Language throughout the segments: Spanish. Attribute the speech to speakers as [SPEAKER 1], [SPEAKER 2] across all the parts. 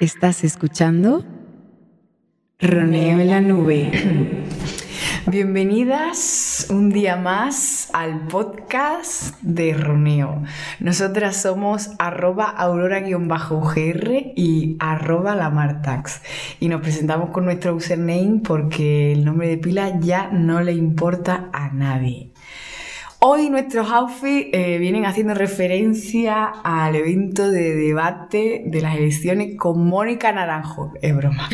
[SPEAKER 1] ¿Estás escuchando? Roneo en la nube. Bienvenidas un día más al podcast de Roneo. Nosotras somos arroba aurora-ugr y arroba lamartax. Y nos presentamos con nuestro username porque el nombre de pila ya no le importa a nadie. Hoy nuestros outfits eh, vienen haciendo referencia al evento de debate de las elecciones con Mónica Naranjo, es broma,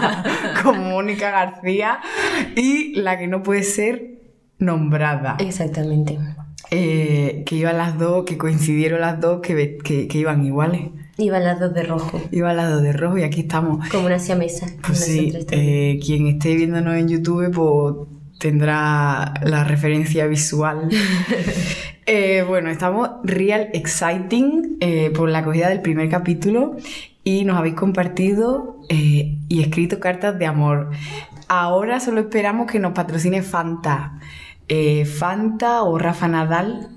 [SPEAKER 1] con Mónica García y la que no puede ser nombrada.
[SPEAKER 2] Exactamente.
[SPEAKER 1] Eh, que iban las dos, que coincidieron las dos, que, que, que iban iguales.
[SPEAKER 2] Iban las dos de rojo.
[SPEAKER 1] Iban las dos de rojo y aquí estamos.
[SPEAKER 2] Como una siamesa.
[SPEAKER 1] Pues sí, eh, quien esté viéndonos en YouTube, pues tendrá la referencia visual. Eh, bueno, estamos real exciting eh, por la acogida del primer capítulo y nos habéis compartido eh, y escrito cartas de amor. Ahora solo esperamos que nos patrocine Fanta. Fanta o Rafa Nadal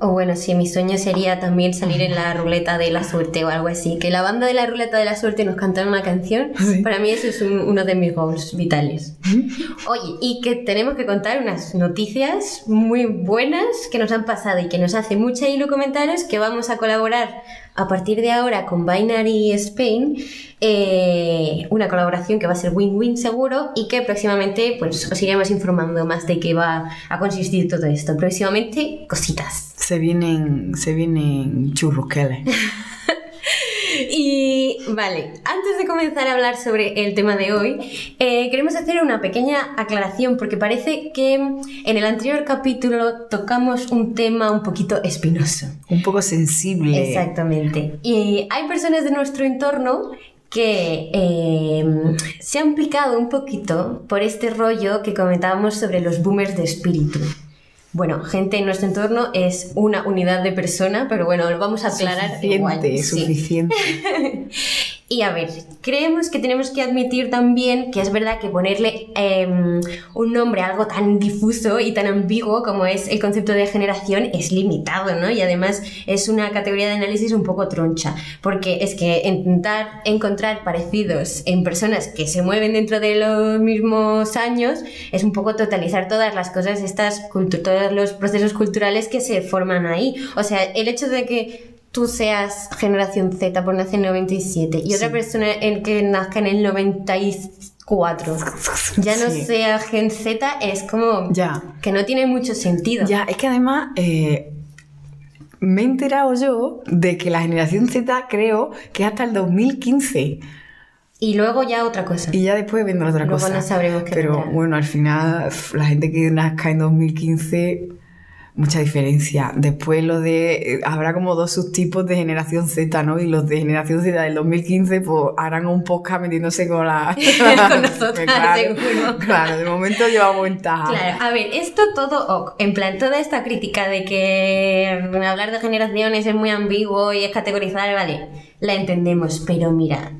[SPEAKER 2] o bueno, sí, mi sueño sería también salir en la ruleta de la suerte o algo así. Que la banda de la ruleta de la suerte nos cantara una canción. Para mí eso es uno de mis goals vitales. Oye, y que tenemos que contar unas noticias muy buenas que nos han pasado y que nos hace mucha ilu comentarios que vamos a colaborar a partir de ahora con Binary Spain, eh, una colaboración que va a ser win-win seguro y que próximamente pues, os iremos informando más de qué va a consistir todo esto. Próximamente, cositas.
[SPEAKER 1] Se vienen, se vienen
[SPEAKER 2] Y vale, antes de comenzar a hablar sobre el tema de hoy, eh, queremos hacer una pequeña aclaración porque parece que en el anterior capítulo tocamos un tema un poquito espinoso.
[SPEAKER 1] Un poco sensible.
[SPEAKER 2] Exactamente. Y hay personas de nuestro entorno que eh, se han picado un poquito por este rollo que comentábamos sobre los boomers de espíritu. Bueno, gente en nuestro entorno es una unidad de persona, pero bueno, lo vamos a aclarar
[SPEAKER 1] suficiente, Suficiente.
[SPEAKER 2] Y a ver, creemos que tenemos que admitir también que es verdad que ponerle em, un nombre a algo tan difuso y tan ambiguo como es el concepto de generación es limitado, ¿no? Y además es una categoría de análisis un poco troncha, porque es que intentar encontrar parecidos en personas que se mueven dentro de los mismos años es un poco totalizar todas las cosas, estas todos los procesos culturales que se forman ahí. O sea, el hecho de que tú seas generación Z por nacer en el 97 y otra persona en que nazca en el 94 ya no sea Gen Z es como
[SPEAKER 1] ya.
[SPEAKER 2] que no tiene mucho sentido.
[SPEAKER 1] Ya, es que además eh, me he enterado yo de que la generación Z creo que hasta el 2015.
[SPEAKER 2] Y luego ya otra cosa.
[SPEAKER 1] Y ya después vendrá otra cosa.
[SPEAKER 2] Luego no sabremos qué
[SPEAKER 1] Pero bueno, al final la gente que nazca en 2015 mucha diferencia. Después lo de, eh, habrá como dos subtipos de generación Z, ¿no? Y los de generación Z del 2015, pues harán un podcast metiéndose con la...
[SPEAKER 2] con nosotros,
[SPEAKER 1] claro,
[SPEAKER 2] seguro.
[SPEAKER 1] Claro, de momento llevamos ventaja.
[SPEAKER 2] Claro, a ver, esto todo, en plan, toda esta crítica de que hablar de generaciones es muy ambiguo y es categorizar, vale, la entendemos, pero mira,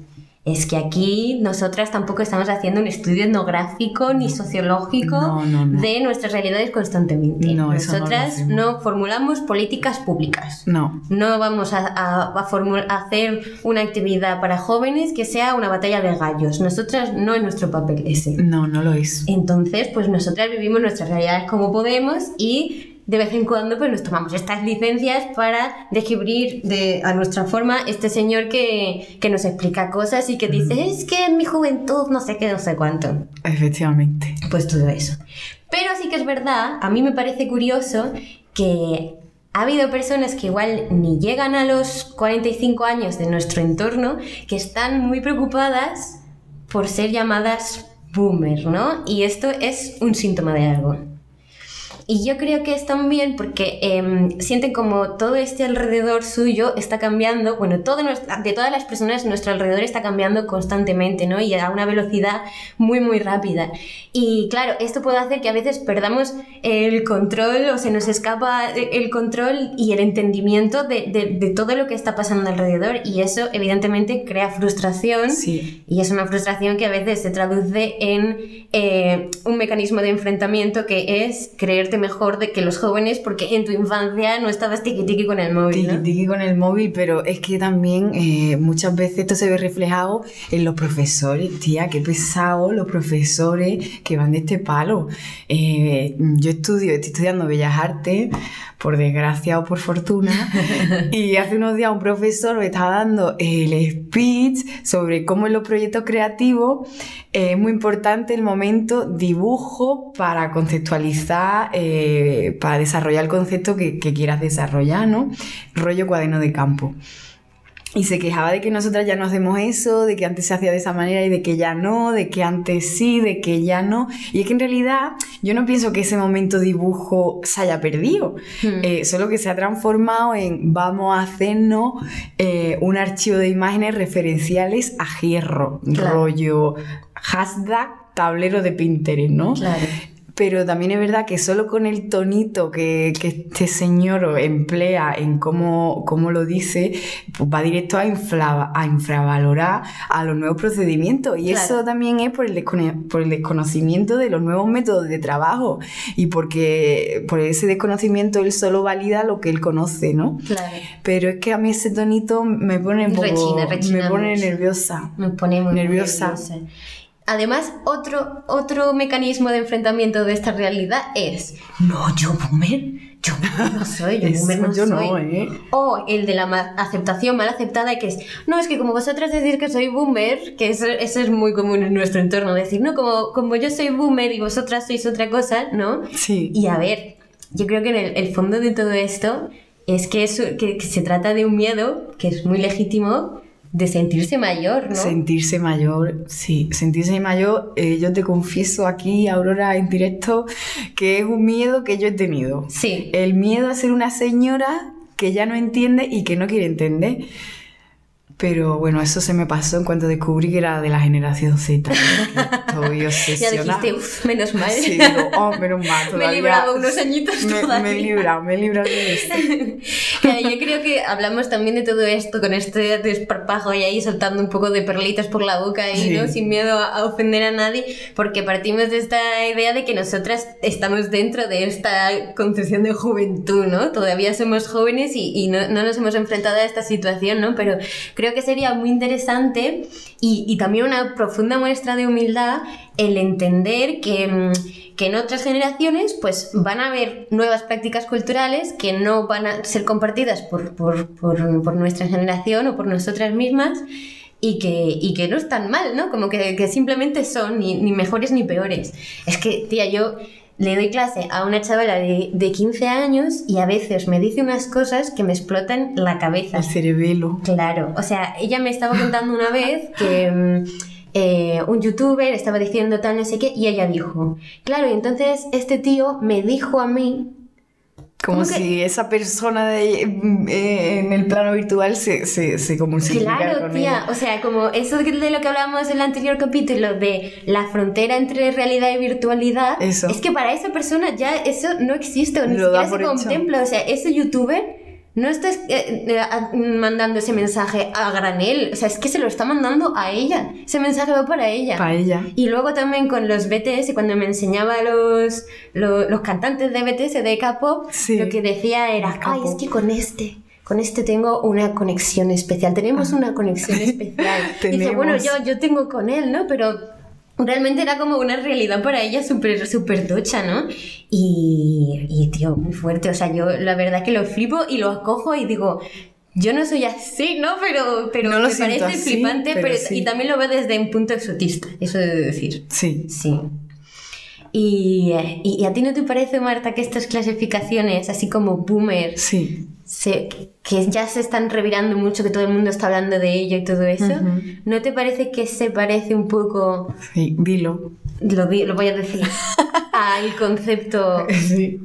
[SPEAKER 2] es que aquí nosotras tampoco estamos haciendo un estudio etnográfico ni sociológico de nuestras realidades constantemente. nosotras no, formulamos políticas públicas.
[SPEAKER 1] No.
[SPEAKER 2] No vamos a, a, hacer una actividad para jóvenes que sea una batalla de gallos. Nosotras no es nuestro papel ese.
[SPEAKER 1] No, no lo es.
[SPEAKER 2] Entonces, pues nosotras vivimos nuestras realidades como podemos y de vez en cuando pues nos tomamos estas licencias para descubrir de, a nuestra forma este señor que, que nos explica cosas y que dice, es que en mi juventud no sé qué, no sé cuánto.
[SPEAKER 1] Efectivamente.
[SPEAKER 2] Pues todo eso. Pero sí que es verdad, a mí me parece curioso que ha habido personas que igual ni llegan a los 45 años de nuestro entorno que están muy preocupadas por ser llamadas boomer, ¿no? Y esto es un síntoma de algo. Y yo creo que es también porque em, sienten como todo este alrededor suyo está cambiando, bueno, todo de todas las personas nuestro alrededor está cambiando constantemente, ¿no? Y a una velocidad muy, muy rápida. Y claro, esto puede hacer que a veces perdamos el control o se nos escapa el control y el entendimiento de, de, todo lo que está pasando alrededor. Y eso evidentemente crea frustración.
[SPEAKER 1] Sí.
[SPEAKER 2] Y es una frustración que a veces se traduce en eh, un mecanismo de enfrentamiento que es creer mejor de que los jóvenes, porque en tu infancia no estabas tiqui tiqui con el móvil. ¿no?
[SPEAKER 1] tiki con el móvil, pero es que también eh, muchas veces esto se ve reflejado en los profesores, tía, qué pesado los profesores que van de este palo. Eh, yo estudio, estoy estudiando Bellas Artes, por desgracia o por fortuna, y hace unos días un profesor me estaba dando el speech sobre cómo en los proyectos creativos eh, es muy importante el momento dibujo para conceptualizar, eh, para desarrollar el concepto que, que quieras desarrollar, ¿no? Rollo cuaderno de campo. Y se quejaba de que nosotras ya no hacemos eso, de que antes se hacía de esa manera y de que ya no, de que antes sí, de que ya no. Y es que en realidad yo no pienso que ese momento dibujo se haya perdido,
[SPEAKER 2] Hmm.
[SPEAKER 1] eh, solo que se ha transformado en vamos a hacernos eh, un archivo de imágenes referenciales a hierro,
[SPEAKER 2] Claro.
[SPEAKER 1] rollo hashtag tablero de Pinterest, ¿no?
[SPEAKER 2] Claro.
[SPEAKER 1] Pero también es verdad que solo con el tonito que, que este señor emplea en cómo, cómo lo dice, pues va directo a, infla- a infravalorar a los nuevos procedimientos. Y
[SPEAKER 2] Claro.
[SPEAKER 1] eso también es por el, por el desconocimiento de los nuevos métodos de trabajo. Y porque por ese desconocimiento él solo valida lo que él conoce, ¿no?
[SPEAKER 2] Claro.
[SPEAKER 1] Pero es que a mí ese tonito me pone un poco,
[SPEAKER 2] Rechina, rechina
[SPEAKER 1] me pone
[SPEAKER 2] mucho.
[SPEAKER 1] nerviosa.
[SPEAKER 2] Me pone muy
[SPEAKER 1] Nerviosa.
[SPEAKER 2] nerviosa. Además, otro, otro mecanismo de enfrentamiento de esta realidad es, no, yo boomer, yo no soy, yo
[SPEAKER 1] Eso
[SPEAKER 2] boomer no
[SPEAKER 1] yo no,
[SPEAKER 2] soy.
[SPEAKER 1] ¿eh?
[SPEAKER 2] O el de la ma- aceptación mal aceptada, que es, no, es que como vosotras decís que soy boomer, que eso, eso es muy común en nuestro entorno, decir, no, como, como yo soy boomer y vosotras sois otra cosa, ¿no?
[SPEAKER 1] Sí.
[SPEAKER 2] Y a ver, yo creo que en el, el fondo de todo esto es que, que se trata de un miedo, que es muy legítimo, de sentirse mayor, ¿no?
[SPEAKER 1] Sentirse mayor, sí, sentirse mayor, eh, yo te confieso aquí, Aurora, en directo, que es un miedo que yo he tenido.
[SPEAKER 2] Sí.
[SPEAKER 1] El miedo a ser una señora que ya no entiende y que no quiere entender. Pero bueno, eso se me pasó en cuanto descubrí que era de la generación Z. Estoy
[SPEAKER 2] Ya
[SPEAKER 1] obsesionada.
[SPEAKER 2] dijiste, uff, menos mal.
[SPEAKER 1] Sí, digo, oh, menos mal,
[SPEAKER 2] Me he
[SPEAKER 1] todavía-
[SPEAKER 2] librado unos añitos
[SPEAKER 1] me,
[SPEAKER 2] todavía.
[SPEAKER 1] me he librado, me he librado de.
[SPEAKER 2] Claro, yo creo que hablamos también de todo esto con este desparpajo y ahí soltando un poco de perlitas por la boca y
[SPEAKER 1] Sí.
[SPEAKER 2] ¿no? sin miedo a, a ofender a nadie, porque partimos de esta idea de que nosotras estamos dentro de esta concepción de juventud, ¿no? Todavía somos jóvenes y, y no, no nos hemos enfrentado a esta situación, ¿no? Pero creo que sería muy interesante y, también una profunda muestra de humildad el entender que, mm, que en otras generaciones pues van a haber nuevas prácticas culturales que no van a ser compartidas por, por, por, por nuestra generación o por nosotras mismas y que, y que no están mal, ¿no? Como que, que simplemente son ni, ni mejores ni peores. Es que, tía, yo le doy clase a una chavala de, de 15 años y a veces me dice unas cosas que me explotan la cabeza.
[SPEAKER 1] El cerebelo.
[SPEAKER 2] Claro, o sea, ella me estaba contando una vez que mm, eh, un youtuber estaba diciendo tal, no sé qué, y ella dijo, claro, y entonces este tío me dijo a mí,
[SPEAKER 1] Como
[SPEAKER 2] ¿Cómo que-
[SPEAKER 1] si esa persona de, eh, en el plano virtual se, se, se comunicara
[SPEAKER 2] claro,
[SPEAKER 1] con
[SPEAKER 2] tía,
[SPEAKER 1] ella.
[SPEAKER 2] o sea, como eso de lo que hablábamos en el anterior capítulo, de la frontera entre realidad y virtualidad,
[SPEAKER 1] Eso.
[SPEAKER 2] es que para esa persona ya eso no existe, ni
[SPEAKER 1] Lo
[SPEAKER 2] siquiera se
[SPEAKER 1] hecho.
[SPEAKER 2] contempla, o sea, ese youtuber... No está eh, eh, mandando ese mensaje a granel, o sea, es que se lo está mandando a ella. Ese mensaje va para ella.
[SPEAKER 1] Para ella.
[SPEAKER 2] Y luego también con los BTS, cuando me enseñaba los, los, los cantantes de BTS, de K-pop,
[SPEAKER 1] Sí.
[SPEAKER 2] lo que decía era, ay, es que con este, con este tengo una conexión especial, tenemos una conexión especial. y dice, bueno, yo, yo tengo con él, ¿no? Pero realmente era como una realidad para ella súper, súper tocha, ¿no? Y, y, tío, muy fuerte, o sea, yo la verdad que lo flipo y lo acojo y digo... Yo no soy así, ¿no? Pero, pero
[SPEAKER 1] No lo
[SPEAKER 2] me parece
[SPEAKER 1] así,
[SPEAKER 2] flipante,
[SPEAKER 1] pero
[SPEAKER 2] pero,
[SPEAKER 1] sí.
[SPEAKER 2] y también lo veo desde un punto exotista, eso de decir.
[SPEAKER 1] Sí.
[SPEAKER 2] Sí. Y, y, y a ti no te parece, Marta, que estas clasificaciones, así como boomer,
[SPEAKER 1] Sí.
[SPEAKER 2] se- que ya se están revirando mucho, que todo el mundo está hablando de ello y todo eso. ¿no te parece que se parece un poco,
[SPEAKER 1] Sí, dilo.
[SPEAKER 2] lo, lo voy a decir, al concepto
[SPEAKER 1] Sí.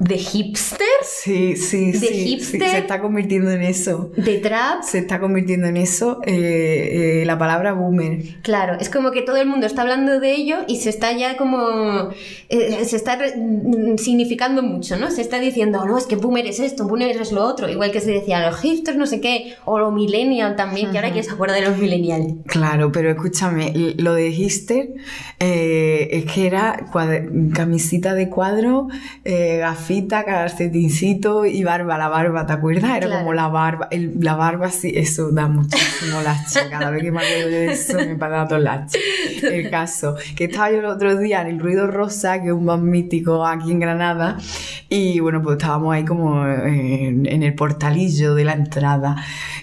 [SPEAKER 2] De hipster,
[SPEAKER 1] Sí, sí,
[SPEAKER 2] ¿De
[SPEAKER 1] sí, sí,
[SPEAKER 2] hipster?
[SPEAKER 1] Se está convirtiendo en eso.
[SPEAKER 2] de trap.
[SPEAKER 1] Se está convirtiendo en eso eh, eh, la palabra boomer.
[SPEAKER 2] Claro, es como que todo el mundo está hablando de ello y se está ya como. eh, se está mm, significando mucho, ¿no? Se está diciendo, "Oh, no, es que boomer es esto, boomer es lo otro. Igual que se decía los hipsters, no sé qué, o lo millennial también, que ahora quién se acuerda de los millennial.
[SPEAKER 1] Claro, pero escúchame, lo de hipster es que era camisita de cuadro, eh, gafita, calcetincito y barba. La barba, ¿te acuerdas? Era
[SPEAKER 2] Claro.
[SPEAKER 1] como la barba. el- la barba, sí, eso da muchísimo lache. Cada vez que me acuerdo de eso me pasa todo lache. El caso, que estaba yo el otro día en el Ruido Rosa, que es un bar mítico aquí en Granada, y bueno, pues estábamos ahí como en, en el portalillo de la entrada.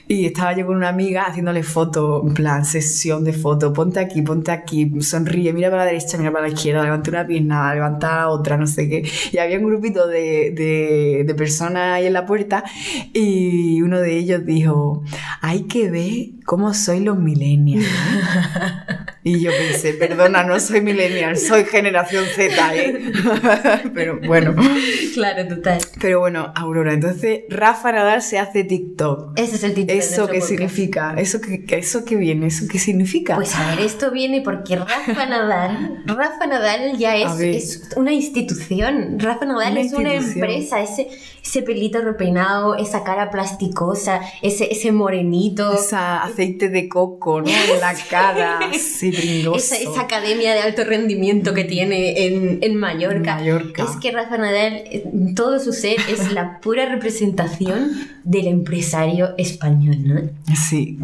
[SPEAKER 1] Y estaba yo con una amiga haciéndole fotos, en plan, sesión de fotos. Ponte aquí, ponte aquí, sonríe, mira para la derecha, mira para la izquierda, levanta una pierna, levanta otra, no sé qué. Y había un grupito de, de, de personas ahí en la puerta y uno de ellos dijo, hay que ver cómo soy los millennials. ¿eh?". Y yo pensé, perdona, no soy millennial, soy generación Z, ¿eh? Pero bueno.
[SPEAKER 2] Claro, total.
[SPEAKER 1] Pero bueno, Aurora, entonces Rafa Nadal se hace TikTok.
[SPEAKER 2] Ese es el título.
[SPEAKER 1] ¿Eso qué significa? ¿Eso qué, ¿Eso qué viene? ¿Eso qué significa?
[SPEAKER 2] Pues a ver, esto viene porque Rafa Nadal, Rafa Nadal ya es, es una institución. Rafa Nadal
[SPEAKER 1] Una
[SPEAKER 2] es una empresa, ese, ese pelito repeinado, esa cara plasticosa, ese, ese morenito,
[SPEAKER 1] Esa aceite de coco, ¿no? En la cara, pringoso.
[SPEAKER 2] esa, esa academia de alto rendimiento que tiene en, en Mallorca.
[SPEAKER 1] Mallorca.
[SPEAKER 2] Es que Rafa Nadal, eh, todo su ser es la pura representación del empresario español, ¿no?
[SPEAKER 1] Sí.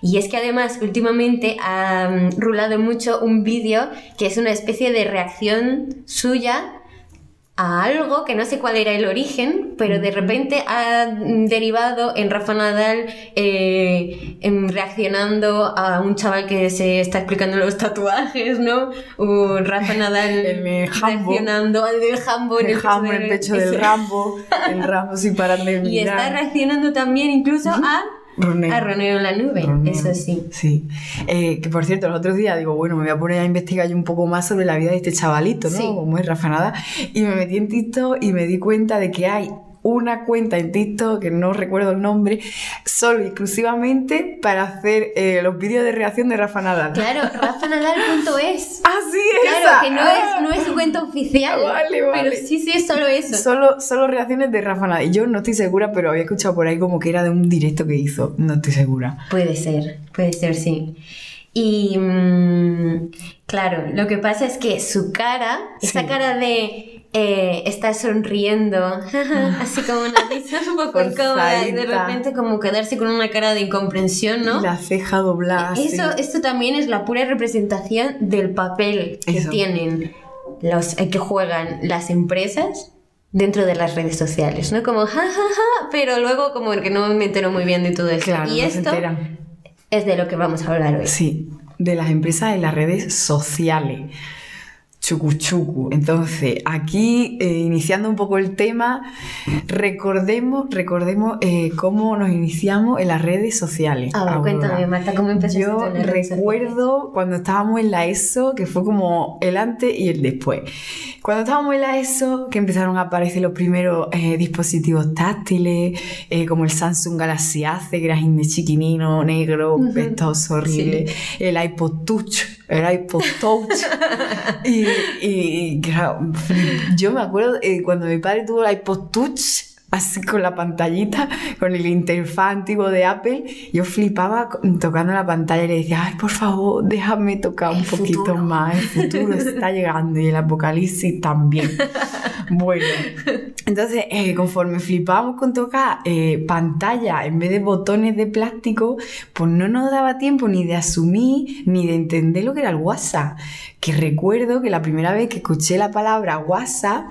[SPEAKER 2] Y es que además últimamente ha mm, rulado mucho un vídeo que es una especie de reacción suya a algo que no sé cuál era el origen, pero de repente ha derivado en Rafa Nadal eh, em, reaccionando a un chaval que se está explicando los tatuajes, ¿no? O Rafa Nadal
[SPEAKER 1] El
[SPEAKER 2] reaccionando al del Jambo en el,
[SPEAKER 1] Dejamos en el pecho del Rambo, el Rambo sin parar de
[SPEAKER 2] Y está
[SPEAKER 1] mirar.
[SPEAKER 2] reaccionando también incluso a,
[SPEAKER 1] Roneo.
[SPEAKER 2] a Roneo en la nube, eso sí.
[SPEAKER 1] Sí. Eh, que por cierto, los otros días digo, bueno, me voy a poner a investigar yo un poco más sobre la vida de este chavalito, ¿no?
[SPEAKER 2] Sí.
[SPEAKER 1] Como es Rafa Nadal. Y me metí en TikTok y me di cuenta de que hay una cuenta en TikTok, que no recuerdo el nombre, solo y exclusivamente para hacer eh, los vídeos de reacción de Rafa Nadal.
[SPEAKER 2] Claro, rafanadal.es.
[SPEAKER 1] Así es.
[SPEAKER 2] Claro, que no es, no es su cuenta oficial.
[SPEAKER 1] Vale, vale.
[SPEAKER 2] Pero sí, sí, es solo eso.
[SPEAKER 1] Solo, solo reacciones de Rafa Nadal. Y yo no estoy segura, pero había escuchado por ahí como que era de un directo que hizo. No estoy segura.
[SPEAKER 2] Puede ser, puede ser, sí. Y mm, claro, lo que pasa es que su cara, esa
[SPEAKER 1] Sí.
[SPEAKER 2] cara de eh, estar sonriendo, así como una risa un poco incómoda y de repente como quedarse con una cara de incomprensión, ¿no?
[SPEAKER 1] La ceja doblada.
[SPEAKER 2] Eso,
[SPEAKER 1] así.
[SPEAKER 2] esto también es la pura representación del papel que
[SPEAKER 1] Eso.
[SPEAKER 2] tienen los eh, que juegan las empresas dentro de las redes sociales, ¿no? Como ja ja ja, pero luego como que no me entero muy bien de todo esto.
[SPEAKER 1] Claro,
[SPEAKER 2] y
[SPEAKER 1] no
[SPEAKER 2] esto es de lo que vamos a hablar hoy.
[SPEAKER 1] Sí, de las empresas en las redes sociales. Chucu chucu. Entonces, aquí, eh, iniciando un poco el tema, recordemos, recordemos eh, cómo nos iniciamos en las redes sociales.
[SPEAKER 2] A ver,
[SPEAKER 1] Aurora.
[SPEAKER 2] cuéntame, Marta, ¿cómo empezaste
[SPEAKER 1] Yo recuerdo cuando estábamos en la ESO, que fue como el antes y el después. Cuando estábamos en la ESO, que empezaron a aparecer los primeros eh, dispositivos táctiles, como el Samsung Galaxy Ace, que era de chiquinino, negro,
[SPEAKER 2] Ujú.
[SPEAKER 1] pestoso, horrible, el iPod Touch, el iPod Touch. y, y- y, claro, yo me acuerdo eh, cuando mi padre tuvo el iPod Touch, así con la pantallita, con el interfaz antiguo de Apple, yo flipaba tocando la pantalla y le decía, ay, por favor, déjame tocar un
[SPEAKER 2] El
[SPEAKER 1] poquito
[SPEAKER 2] futuro.
[SPEAKER 1] más, el futuro está llegando y el apocalipsis también. Bueno, entonces, eh, conforme flipábamos con tocar eh, pantalla en vez de botones de plástico, pues no nos daba tiempo ni de asumir ni de entender lo que era el WhatsApp. Que recuerdo que la primera vez que escuché la palabra WhatsApp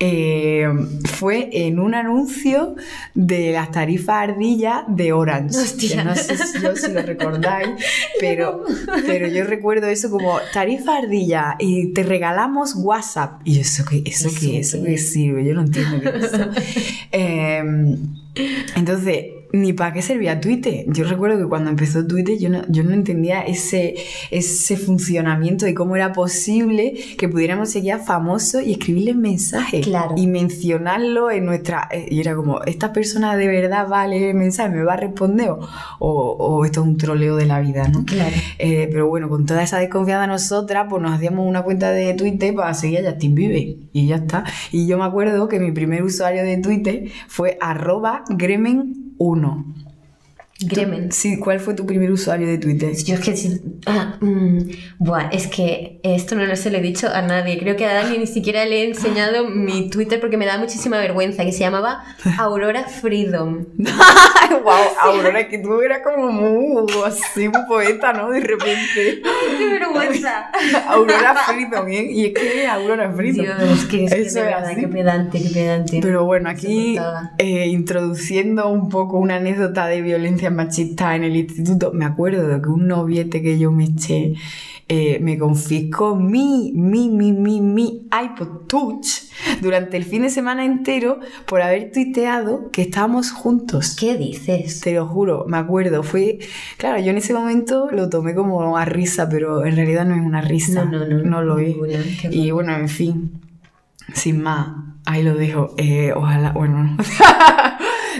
[SPEAKER 1] eh, fue en un anuncio de las tarifas ardillas de Orange.
[SPEAKER 2] Hostia.
[SPEAKER 1] No sé si, yo si lo recordáis, pero, pero yo recuerdo eso como tarifa ardilla y te regalamos WhatsApp. Y yo, ¿eso qué, eso
[SPEAKER 2] ¿Eso
[SPEAKER 1] qué, eso
[SPEAKER 2] qué
[SPEAKER 1] sirve? Yo no entiendo qué es eso. Em, entonces, ni para qué servía Twitter. Yo recuerdo que cuando empezó Twitter yo no, yo no entendía ese, ese funcionamiento y cómo era posible que pudiéramos seguir a famosos y escribirles mensajes
[SPEAKER 2] Claro.
[SPEAKER 1] y mencionarlo en nuestra... eh, Y era como, ¿esta persona de verdad va a leer el mensaje, me va a responder o, o- esto es un troleo de la vida, ¿no?
[SPEAKER 2] Claro.
[SPEAKER 1] Eh, pero bueno, con toda esa desconfianza nosotras, pues nos hacíamos una cuenta de Twitter para seguir a Justin Bieber y ya está. Y yo me acuerdo que mi primer usuario de Twitter fue arroba gremen1.
[SPEAKER 2] Gremen.
[SPEAKER 1] Sí, ¿cuál fue tu primer usuario de Twitter?
[SPEAKER 2] Yo es que ah, mm, buah, es que esto no lo se lo he dicho a nadie. Creo que a Dani ni siquiera le he enseñado mi Twitter porque me da muchísima vergüenza, que se llamaba Aurora Freedom.
[SPEAKER 1] wow, Aurora, que tú eras como muy así, muy poeta, ¿no? De repente.
[SPEAKER 2] ¡Qué vergüenza!
[SPEAKER 1] Aurora Freedom, ¿eh? Y es que Aurora Freedom.
[SPEAKER 2] Dios, que es que de verdad, qué pedante, qué pedante.
[SPEAKER 1] Pero bueno, aquí eh, introduciendo un poco una anécdota de violencia machista en el instituto, me acuerdo de que un noviete que yo me eché eh, me confiscó mi, mi, mi, mi, mi iPod Touch durante el fin de semana entero por haber tuiteado que estábamos juntos.
[SPEAKER 2] ¿Qué dices?
[SPEAKER 1] Te lo juro, me acuerdo, fue... Claro, yo en ese momento lo tomé como a risa, pero en realidad no es una risa.
[SPEAKER 2] No, no, no,
[SPEAKER 1] No lo es.
[SPEAKER 2] ninguna,
[SPEAKER 1] Y bueno, en fin, sin más, ahí lo dejo. Eh, ojalá, bueno...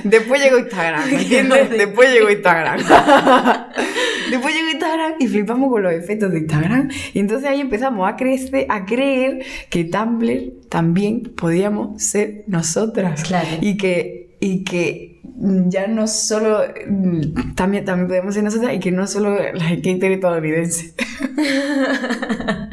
[SPEAKER 1] Después llegó Instagram, ¿me ¿entiendes? Después llegó Instagram. Después llegó Instagram y flipamos con los efectos de Instagram. Y entonces ahí empezamos a crecer, a creer que Tumblr también podíamos ser nosotras.
[SPEAKER 2] Claro.
[SPEAKER 1] Y que, y que ya no solo mm, también, también podemos ser nosotras y que no solo la gente estadounidense.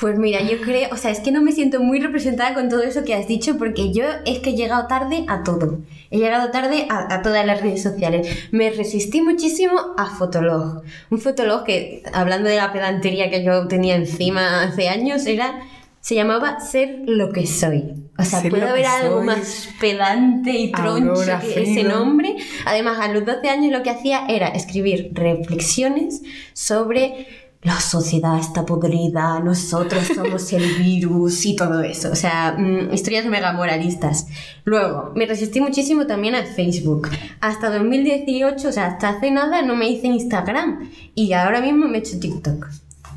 [SPEAKER 2] Pues mira, yo creo, o sea, es que no me siento muy representada con todo eso que has dicho porque yo es que he llegado tarde a todo. He llegado tarde a, a todas las redes sociales. Me resistí muchísimo a Fotolog. Un Fotolog que, hablando de la pedantería que yo tenía encima hace años, era se llamaba Ser lo que soy. O sea, ¿puede haber algo
[SPEAKER 1] soy.
[SPEAKER 2] más pedante y troncho que ese nombre? Además, a los 12 años lo que hacía era escribir reflexiones sobre la sociedad está podrida, nosotros somos el virus y todo eso. O sea, mm, historias mega moralistas. Luego, me resistí muchísimo también a Facebook. Hasta 2018, o sea, hasta hace nada no me hice Instagram. Y ahora mismo me he hecho TikTok.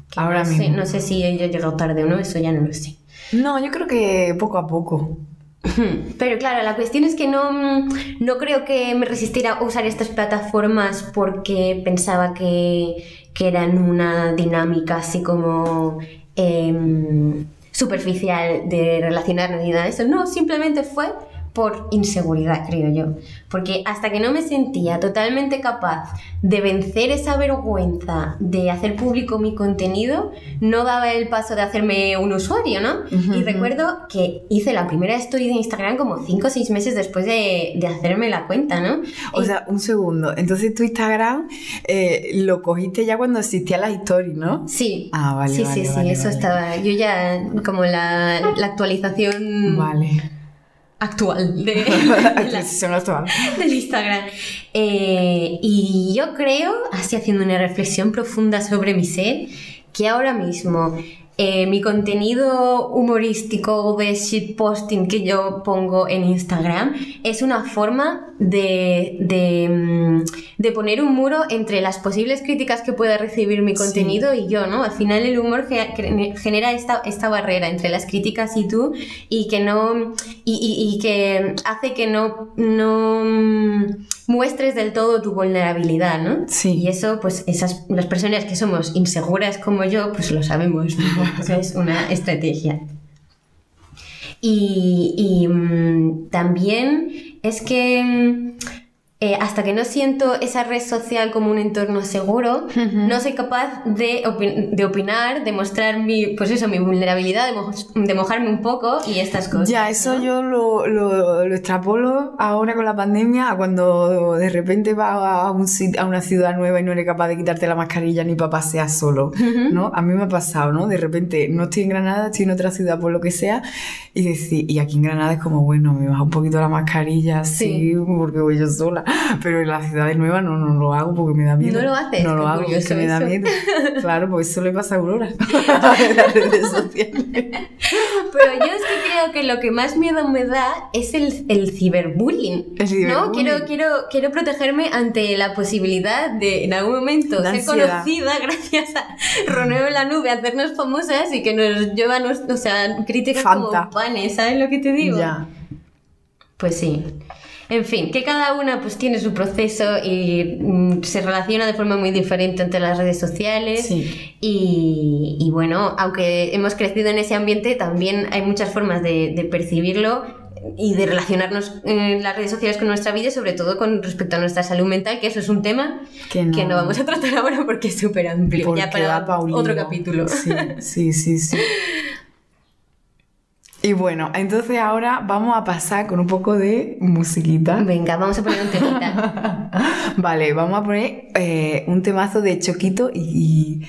[SPEAKER 2] Que
[SPEAKER 1] Ahora
[SPEAKER 2] no sé-
[SPEAKER 1] mismo.
[SPEAKER 2] no sé si he llegado tarde o no, eso ya no lo sé.
[SPEAKER 1] No, yo creo que poco a poco.
[SPEAKER 2] Pero claro, la cuestión es que no, mm, no creo que me resistiera a usar estas plataformas porque pensaba que, que eran una dinámica así como em, superficial de relacionarnos y nada de eso. No, simplemente fue por inseguridad, creo yo. Porque hasta que no me sentía totalmente capaz de vencer esa vergüenza de hacer público mi contenido, no daba el paso de hacerme un usuario, ¿no? Y recuerdo que hice la primera story de Instagram como 5 o 6 meses después de, de hacerme la cuenta, ¿no?
[SPEAKER 1] O sea, un segundo. Entonces tu Instagram eh, lo cogiste ya cuando existían las stories, ¿no?
[SPEAKER 2] Sí.
[SPEAKER 1] Ah, vale,
[SPEAKER 2] Sí,
[SPEAKER 1] vale,
[SPEAKER 2] sí, sí,
[SPEAKER 1] vale,
[SPEAKER 2] eso estaba. Yo ya, como la, la actualización
[SPEAKER 1] Vale.
[SPEAKER 2] Actual de, la-
[SPEAKER 1] Transición actual.
[SPEAKER 2] del Instagram. Eh, y yo creo, así haciendo una reflexión profunda sobre mi ser, que ahora mismo eh, mi contenido humorístico de shitposting que yo pongo en Instagram es una forma de, de, mm, de poner un muro entre las posibles críticas que pueda recibir mi
[SPEAKER 1] Sí.
[SPEAKER 2] contenido y yo, ¿no? Al final el humor genera esta, esta barrera entre las críticas y tú y que no y, y- y que hace que no, no muestres del todo tu vulnerabilidad, ¿no?
[SPEAKER 1] Sí.
[SPEAKER 2] Y eso, pues esas las personas que somos inseguras como yo, pues lo sabemos, ¿no? Eso es una estrategia. Y, y, mm, también es que mm, eh, hasta que no siento esa red social como un entorno seguro, no soy capaz de, opi- de opinar, de mostrar mi, pues eso, mi vulnerabilidad, de, mo- de mojarme un poco y estas cosas.
[SPEAKER 1] Ya, eso
[SPEAKER 2] ¿no?
[SPEAKER 1] yo lo, lo, lo extrapolo ahora con la pandemia a cuando de repente vas a, un sit- a una ciudad nueva y no eres capaz de quitarte la mascarilla ni para pasear solo, ¿no? A mí me ha pasado, ¿no? De repente no estoy en Granada, estoy en otra ciudad por lo que sea y decir, y aquí en Granada es como, bueno, me baja un poquito la mascarilla, sí,
[SPEAKER 2] Sí.
[SPEAKER 1] porque voy yo sola. Pero en las ciudades nuevas no, no lo hago porque me da miedo.
[SPEAKER 2] ¿No lo haces?
[SPEAKER 1] No lo hago porque
[SPEAKER 2] curioso
[SPEAKER 1] me da
[SPEAKER 2] eso.
[SPEAKER 1] miedo. Claro, pues eso le pasa a Aurora. las redes sociales.
[SPEAKER 2] Pero yo es que creo que lo que más miedo me da es el, el ciberbullying.
[SPEAKER 1] El ciberbullying.
[SPEAKER 2] ¿no? Quiero, quiero, quiero protegerme ante la posibilidad de en algún momento
[SPEAKER 1] De
[SPEAKER 2] ser
[SPEAKER 1] ansiedad.
[SPEAKER 2] conocida gracias a Roneo en la nube, hacernos famosas y que nos llevan, o sea, críticas
[SPEAKER 1] Fanta.
[SPEAKER 2] como panes, ¿sabes lo que te digo?
[SPEAKER 1] Ya.
[SPEAKER 2] Pues sí. En fin, que cada una pues tiene su proceso y mm, se relaciona de forma muy diferente entre las redes sociales.
[SPEAKER 1] Sí.
[SPEAKER 2] Y, y bueno, aunque hemos crecido en ese ambiente, también hay muchas formas de, de percibirlo y de relacionarnos en las redes sociales con nuestra vida sobre todo con respecto a nuestra salud mental, que eso es un tema
[SPEAKER 1] Que no.
[SPEAKER 2] que no vamos a tratar ahora porque es súper amplio. Ya para otro capítulo.
[SPEAKER 1] Sí, sí, sí, sí. Y bueno, entonces ahora vamos a pasar con un poco de musiquita.
[SPEAKER 2] Venga, vamos a poner un temita.
[SPEAKER 1] Vale, vamos a poner eh, un temazo de Choquito y...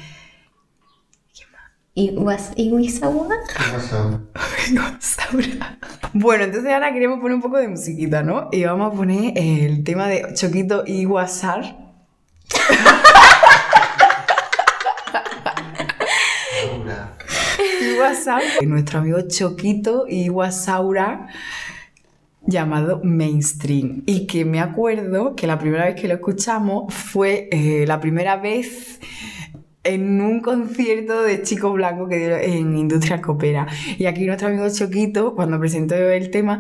[SPEAKER 2] ¿Y was y Wisawa?
[SPEAKER 1] y- Saura. Bueno, entonces ahora queremos poner un poco de musiquita, ¿no? Y vamos a poner el tema de Choquito y WhatsApp. Nuestro amigo Choquito y Wasaura llamado Mainstream. Y que me acuerdo que la primera vez que lo escuchamos fue eh, la primera vez en un concierto de Chico Blanco que dio en Industria Copera. Y aquí nuestro amigo Choquito, cuando presentó el tema,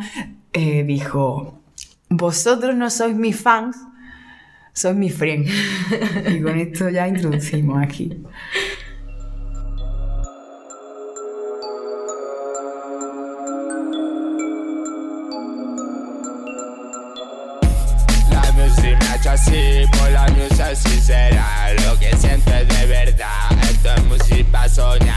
[SPEAKER 1] eh, dijo, vosotros no sois mis fans, sois mis friends. y con esto ya introducimos aquí.
[SPEAKER 3] Así, por la music sincera Lo que siento es de verdad. Esto es música soñada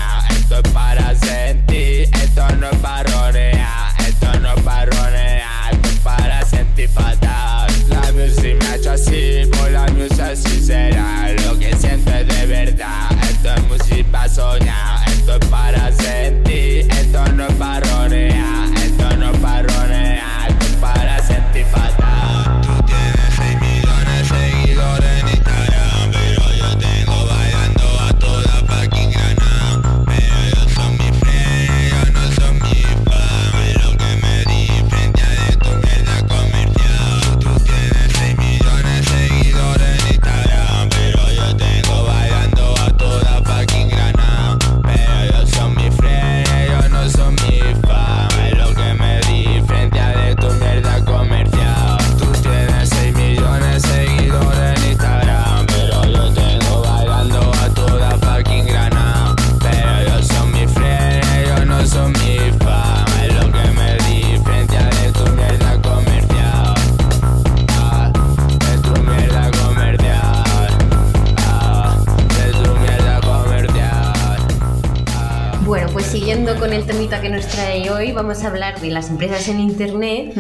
[SPEAKER 2] vamos a hablar de las empresas en Internet.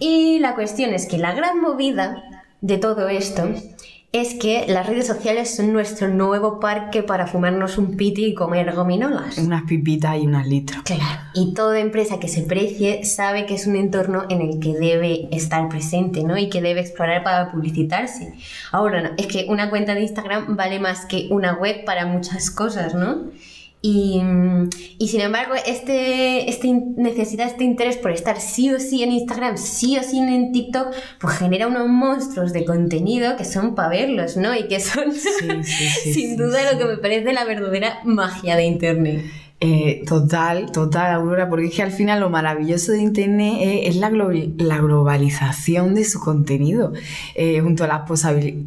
[SPEAKER 2] Y la cuestión es que la gran movida de todo esto es que las redes sociales son nuestro nuevo parque para fumarnos un piti y comer gominolas.
[SPEAKER 1] Unas pipitas y unas litros.
[SPEAKER 2] Claro, y toda empresa que se precie sabe que es un entorno en el que debe estar presente, ¿no? Y que debe explorar para publicitarse. Ahora, no, es que una cuenta de Instagram vale más que una web para muchas cosas, ¿no? Y, mm, y sin embargo, este, este necesidad, este interés por estar sí o sí en Instagram, sí o sí en TikTok, pues genera unos monstruos de contenido que son para verlos, ¿no? Y que son,
[SPEAKER 1] sí, sí,
[SPEAKER 2] sin duda, lo que me parece la verdadera magia de Internet.
[SPEAKER 1] Eh, total, total, Aurora, porque es que al final lo maravilloso de Internet es, es la, glo- la globalización de su contenido, eh, junto a las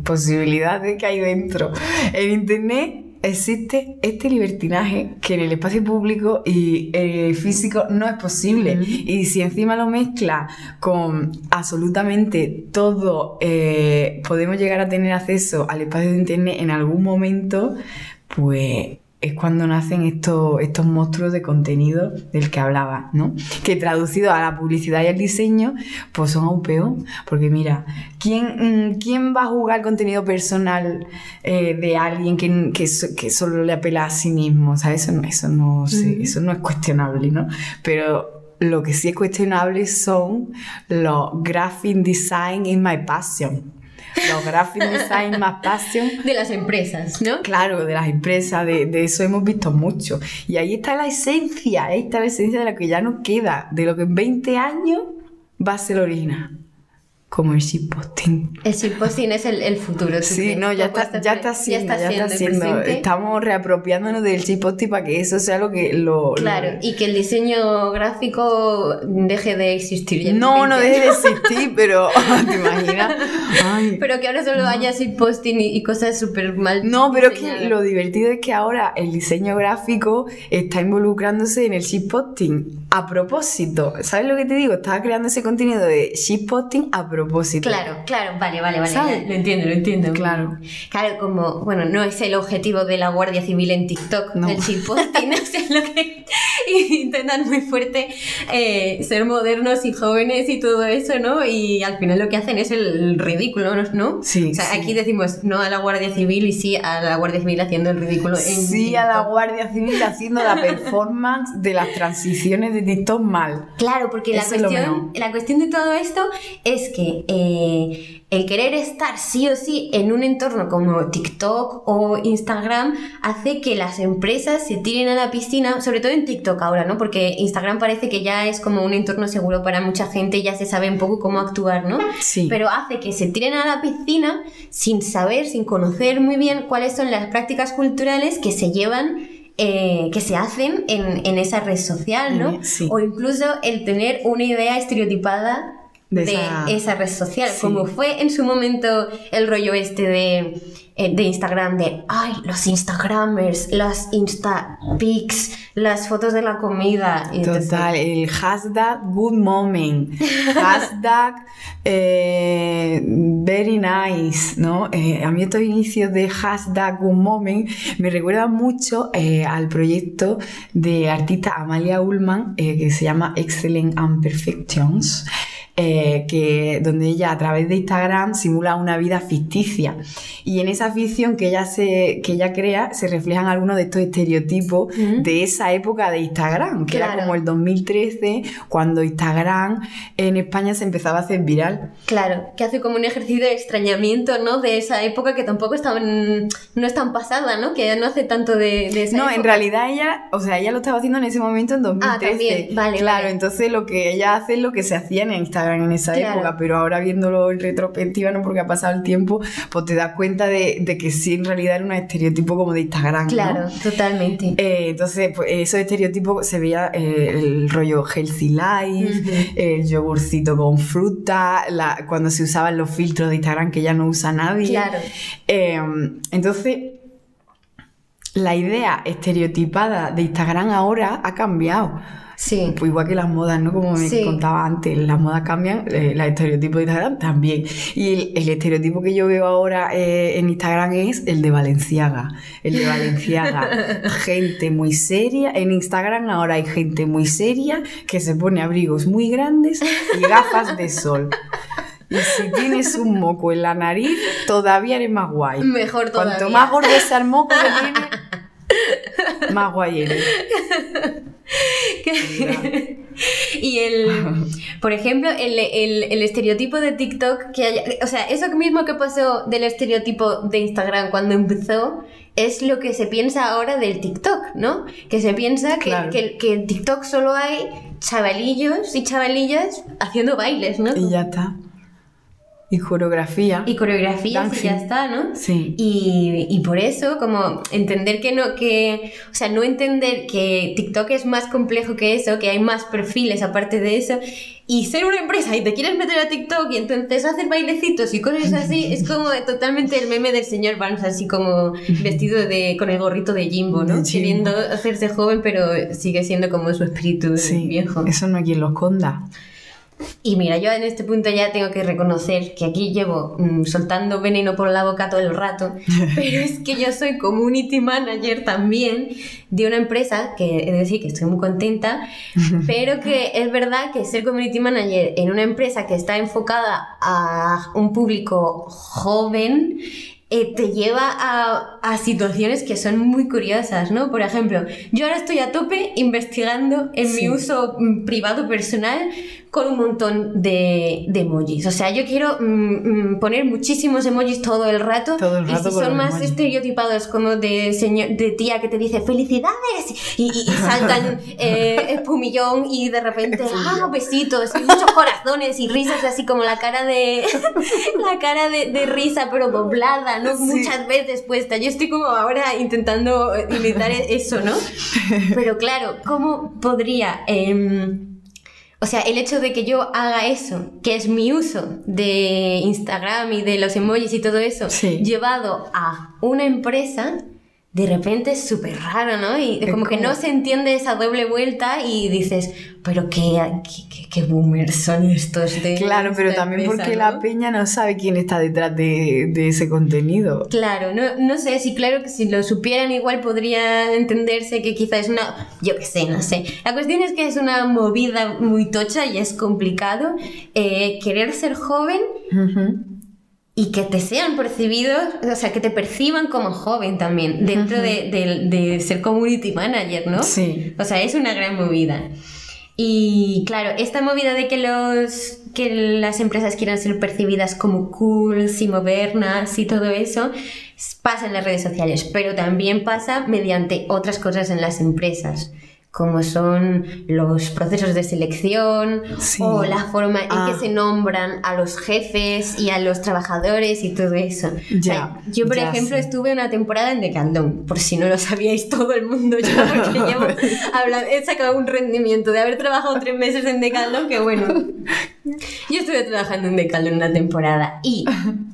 [SPEAKER 1] posibilidades que hay dentro. En Internet existe este libertinaje que en el espacio público y eh, físico no es posible. Y si encima lo mezcla con absolutamente todo, eh, podemos llegar a tener acceso al espacio de Internet en algún momento, pues es cuando nacen estos, estos monstruos de contenido del que hablaba, ¿no? Que traducido a la publicidad y al diseño, pues son aún peor. Porque mira, ¿quién, mm, ¿quién va a jugar contenido personal eh, de alguien que, que, so- que solo le apela a sí mismo? O sea, eso, no- eso, no, eso no es cuestionable, ¿no? Pero lo que sí es cuestionable son los graphic design in my passion. Los graphic design más passion.
[SPEAKER 2] De las empresas, ¿no?
[SPEAKER 1] Claro, de las empresas, de, de eso hemos visto mucho. Y ahí está la esencia, ahí está la esencia de lo que ya nos queda, de lo que en 20 años va a ser original. Como el shitposting.
[SPEAKER 2] El shitposting es el, el futuro. ¿tú
[SPEAKER 1] Sí, no, ya está, ya está siendo, ya está siendo. Estamos reapropiándonos del shitposting para que eso sea lo que lo...
[SPEAKER 2] Claro,
[SPEAKER 1] lo-
[SPEAKER 2] y que el diseño gráfico deje de existir. ya
[SPEAKER 1] No,
[SPEAKER 2] 20
[SPEAKER 1] no deje de existir, pero ¿te imaginas? Ay.
[SPEAKER 2] Pero que ahora solo haya shitposting y, y cosas súper mal.
[SPEAKER 1] No, pero es que lo divertido es que ahora el diseño gráfico está involucrándose en el shitposting a propósito. ¿Sabes lo que te digo? Estaba creando ese contenido de shitposting a propósito.
[SPEAKER 2] Claro, claro, vale, vale, vale.
[SPEAKER 1] ¿Sabes?
[SPEAKER 2] ya, lo entiendo, lo entiendo.
[SPEAKER 1] Claro.
[SPEAKER 2] Claro, como, bueno, no es el objetivo de la Guardia Civil en TikTok,
[SPEAKER 1] No.
[SPEAKER 2] el shitposting, es lo que intentan muy fuerte eh, ser modernos y jóvenes y todo eso, ¿no? Y al final lo que hacen es el ridículo, ¿no?
[SPEAKER 1] Sí,
[SPEAKER 2] O sea,
[SPEAKER 1] sí.
[SPEAKER 2] aquí decimos no a la Guardia Civil y sí a la Guardia Civil haciendo el ridículo en
[SPEAKER 1] Sí, a la
[SPEAKER 2] TikTok.
[SPEAKER 1] Guardia Civil haciendo la performance de las transiciones de TikTok mal.
[SPEAKER 2] Claro, porque la
[SPEAKER 1] Eso
[SPEAKER 2] cuestión, la cuestión de todo esto es que eh, el querer estar sí o sí en un entorno como TikTok o Instagram hace que las empresas se tiren a la piscina, sobre todo en TikTok ahora, ¿no? Porque Instagram parece que ya es como un entorno seguro para mucha gente, ya se sabe un poco cómo actuar, ¿no?
[SPEAKER 1] Sí.
[SPEAKER 2] Pero hace que se tiren a la piscina sin saber, sin conocer muy bien cuáles son las prácticas culturales que se llevan. eh, que se hacen en, en esa red social, ¿no?
[SPEAKER 1] Sí.
[SPEAKER 2] O incluso el tener una idea estereotipada
[SPEAKER 1] De
[SPEAKER 2] de,
[SPEAKER 1] esa-
[SPEAKER 2] esa... red social,
[SPEAKER 1] Sí.
[SPEAKER 2] como fue en su momento el rollo este de, eh, de Instagram, de, ay, los Instagramers, las Instapics, las fotos de la comida. Y entonces-
[SPEAKER 1] Total, el hashtag good moment, hashtag eh, very nice, ¿no? Eh, a mí estos inicios de hashtag good moment me recuerdan mucho eh, al proyecto de artista Amalia Ullman eh, que se llama Excellent and Perfections. Eh, que, donde ella a través de Instagram simula una vida ficticia y en esa ficción que ella, se, que ella crea se reflejan algunos de estos estereotipos
[SPEAKER 2] Ujú.
[SPEAKER 1] de esa época de Instagram, que era
[SPEAKER 2] Claro.
[SPEAKER 1] como el 2013 cuando Instagram en España se empezaba a hacer viral.
[SPEAKER 2] Claro, que hace como un ejercicio de extrañamiento, ¿no? De esa época que tampoco estaba en- no es tan pasada, ¿no? Que no hace tanto de, de esa
[SPEAKER 1] No, en
[SPEAKER 2] época.
[SPEAKER 1] realidad ella, o sea, ella lo estaba haciendo en ese momento en 2013.
[SPEAKER 2] Ah, también, vale,
[SPEAKER 1] Claro,
[SPEAKER 2] vale.
[SPEAKER 1] entonces lo que ella hace es lo que se hacía en Instagram en esa
[SPEAKER 2] Claro.
[SPEAKER 1] época, pero ahora viéndolo en retrospectiva, no porque ha pasado el tiempo, pues te das cuenta de, de que sí en realidad era un estereotipo como de Instagram. ¿no?
[SPEAKER 2] Claro, totalmente.
[SPEAKER 1] Eh, entonces, pues esos estereotipos se veía eh, el rollo healthy life, el yogurcito con fruta, la- cuando se usaban los filtros de Instagram que ya no usa nadie.
[SPEAKER 2] Claro.
[SPEAKER 1] Eh, entonces, la idea estereotipada de Instagram ahora ha cambiado.
[SPEAKER 2] Sí.
[SPEAKER 1] Pues igual que las modas, ¿no? Como me
[SPEAKER 2] Sí.
[SPEAKER 1] contaba antes, las modas cambian, eh, los estereotipos de Instagram también. Y el, el estereotipo que yo veo ahora eh, en Instagram es el de Valenciaga. El de Valenciaga. gente muy seria. En Instagram ahora hay gente muy seria que se pone abrigos muy grandes y gafas de sol. Y si tienes un moco en la nariz, todavía eres más guay.
[SPEAKER 2] Mejor
[SPEAKER 1] Cuanto
[SPEAKER 2] todavía.
[SPEAKER 1] más gordo sea el moco que tienes, más
[SPEAKER 2] y el, por ejemplo, el, el- el estereotipo de TikTok, que haya- o sea, eso mismo que pasó del estereotipo de Instagram cuando empezó, es lo que se piensa ahora del TikTok, ¿no? Que se piensa que,
[SPEAKER 1] Claro.
[SPEAKER 2] que, que en TikTok solo hay chavalillos y chavalillas haciendo bailes, ¿no?
[SPEAKER 1] Y ya está. Y coreografía.
[SPEAKER 2] Y coreografías y ya está, ¿no?
[SPEAKER 1] Sí.
[SPEAKER 2] Y, y por eso, como entender que no, que, o sea, no entender que TikTok es más complejo que eso, que hay más perfiles aparte de eso, y ser una empresa y te quieres meter a TikTok y entonces hacer bailecitos y cosas así, es como totalmente el meme del señor Barnes, así como vestido de, con el gorrito de Jimbo, ¿no?
[SPEAKER 1] De Jimbo.
[SPEAKER 2] Queriendo hacerse joven, pero sigue siendo como su espíritu
[SPEAKER 1] Sí,
[SPEAKER 2] viejo.
[SPEAKER 1] eso no hay quien lo esconda.
[SPEAKER 2] Y mira, yo en este punto ya tengo que reconocer que aquí llevo mm, soltando veneno por la boca todo el rato, pero es que yo soy community manager también de una empresa que es decir que estoy muy contenta, pero que es verdad que ser community manager en una empresa que está enfocada a un público joven eh, te lleva a, a situaciones que son muy curiosas, ¿no? Por ejemplo, yo ahora estoy a tope investigando en mi
[SPEAKER 1] Sí.
[SPEAKER 2] uso mm, privado personal con un montón de, de emojis. O sea, yo quiero mm, mm, poner muchísimos emojis todo el rato.
[SPEAKER 1] Todo el
[SPEAKER 2] y
[SPEAKER 1] rato
[SPEAKER 2] si
[SPEAKER 1] con
[SPEAKER 2] son más
[SPEAKER 1] emojis.
[SPEAKER 2] estereotipados como de, señor, de tía que te dice felicidades y, y- y saltan eh, espumillón y de repente ah, besitos y muchos corazones y risas así como la cara de la cara de, de risa pero doblada, ¿no?
[SPEAKER 1] Sí.
[SPEAKER 2] Muchas veces puesta. Yo estoy como ahora intentando imitar eso, ¿no? Pero claro, ¿cómo podría... em, o sea, el hecho de que yo haga eso, que es mi uso de Instagram y de los emojis y todo eso,
[SPEAKER 1] Sí.
[SPEAKER 2] llevado a una empresa, de repente es súper raro, ¿no? Y
[SPEAKER 1] Es
[SPEAKER 2] como que
[SPEAKER 1] como-
[SPEAKER 2] no se entiende esa doble vuelta y dices, pero qué, qué, qué- qué boomers son estos de
[SPEAKER 1] Claro, pero también
[SPEAKER 2] empresa,
[SPEAKER 1] porque
[SPEAKER 2] ¿no?
[SPEAKER 1] la peña no sabe quién está detrás de, de ese contenido.
[SPEAKER 2] Claro, no, no sé, si claro que si lo supieran igual podría entenderse que quizá es una, yo qué sé, no sé. La cuestión es que es una movida muy tocha y es complicado eh, querer ser joven. Y que te sean percibidos, o sea, que te perciban como joven también, dentro de, de- de ser community manager, ¿no?
[SPEAKER 1] Sí.
[SPEAKER 2] O sea, es una gran movida. Y claro, esta movida de que los que las empresas quieran ser percibidas como cool y modernas y todo eso pasa en las redes sociales, pero también pasa mediante otras cosas en las empresas, como son los procesos de selección
[SPEAKER 1] Sí.
[SPEAKER 2] o la forma en
[SPEAKER 1] Ah.
[SPEAKER 2] que se nombran a los jefes y a los trabajadores y todo eso.
[SPEAKER 1] Ya,
[SPEAKER 2] yo, por
[SPEAKER 1] ya
[SPEAKER 2] ejemplo,
[SPEAKER 1] sé.
[SPEAKER 2] estuve una temporada en Decathlon, por si no lo sabíais todo el mundo ya, porque llevo habla- he sacado un rendimiento de haber trabajado tres meses en Decathlon, que bueno. Yo estuve trabajando en Decathlon una temporada y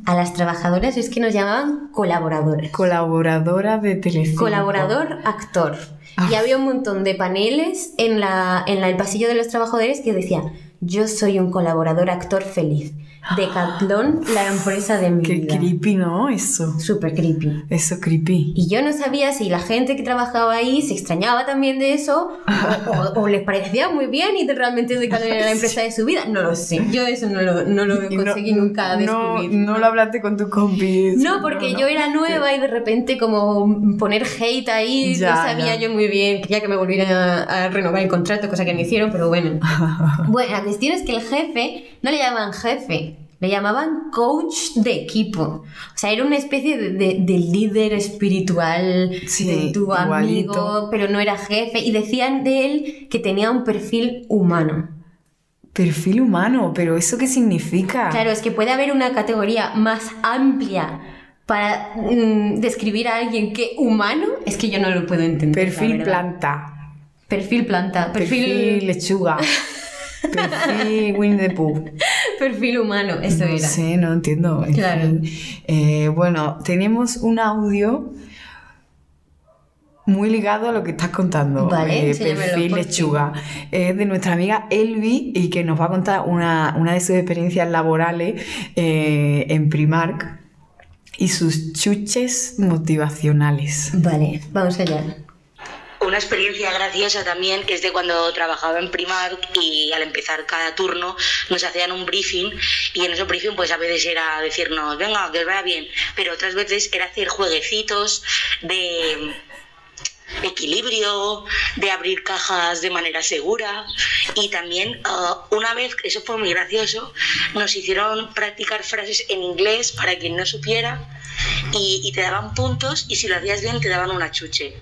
[SPEAKER 2] a las trabajadoras es que nos llamaban colaboradoras.
[SPEAKER 1] Colaboradora de Telecinco.
[SPEAKER 2] Colaborador, actor.
[SPEAKER 1] Ah.
[SPEAKER 2] Y había un montón de paneles en, la, en la- el pasillo de los trabajadores que decía, yo soy un colaborador actor feliz. Decathlon, la empresa de mi
[SPEAKER 1] Qué
[SPEAKER 2] vida.
[SPEAKER 1] creepy, ¿no? Eso.
[SPEAKER 2] Súper creepy.
[SPEAKER 1] Eso creepy.
[SPEAKER 2] Y yo no sabía si la gente que trabajaba ahí se extrañaba también de eso o, o- o les parecía muy bien y realmente Decathlon era la empresa de su vida. No lo sé. Yo eso no lo, no lo
[SPEAKER 1] no-
[SPEAKER 2] conseguí nunca
[SPEAKER 1] no,
[SPEAKER 2] descubrir.
[SPEAKER 1] no lo hablaste con tus compis.
[SPEAKER 2] No, porque
[SPEAKER 1] no.
[SPEAKER 2] yo era nueva y de repente como poner hate ahí,
[SPEAKER 1] Ya,
[SPEAKER 2] no sabía yo muy bien, quería que me volvieran a, a renovar el contrato, cosa que no hicieron, pero bueno. Bueno, la cuestión es que el jefe no le llamaban jefe, le llamaban coach de equipo. O sea, era una especie de, de- de líder espiritual
[SPEAKER 1] Sí,
[SPEAKER 2] de tu
[SPEAKER 1] igualito.
[SPEAKER 2] amigo, pero no era jefe. Y decían de él que tenía un perfil humano.
[SPEAKER 1] Perfil humano, pero ¿eso qué significa?
[SPEAKER 2] Claro, es que puede haber una categoría más amplia para mm, describir a alguien que humano, es que yo no lo puedo entender.
[SPEAKER 1] Perfil planta.
[SPEAKER 2] Perfil planta. Perfil,
[SPEAKER 1] Perfil lechuga. Perfil Winnie the Pooh.
[SPEAKER 2] Perfil humano, eso
[SPEAKER 1] No
[SPEAKER 2] era.
[SPEAKER 1] sé, no entiendo. En
[SPEAKER 2] Claro.
[SPEAKER 1] fin. Eh, bueno, tenemos un audio muy ligado a lo que estás contando.
[SPEAKER 2] Vale,
[SPEAKER 1] eh, perfil lechuga. Es de nuestra amiga Elvi y que nos va a contar una, una de sus experiencias laborales eh, en Primark y sus chuches motivacionales.
[SPEAKER 2] Vale, vamos allá.
[SPEAKER 4] Una experiencia graciosa también, que es de cuando trabajaba en Primark y al empezar cada turno nos hacían un briefing y en ese briefing pues a veces era decirnos, venga, que os vaya bien, pero otras veces era hacer jueguecitos de equilibrio, de abrir cajas de manera segura y también ah, una vez, eso fue muy gracioso, nos hicieron practicar frases en inglés para quien no supiera y, y te daban puntos y si lo hacías bien te daban una chuche.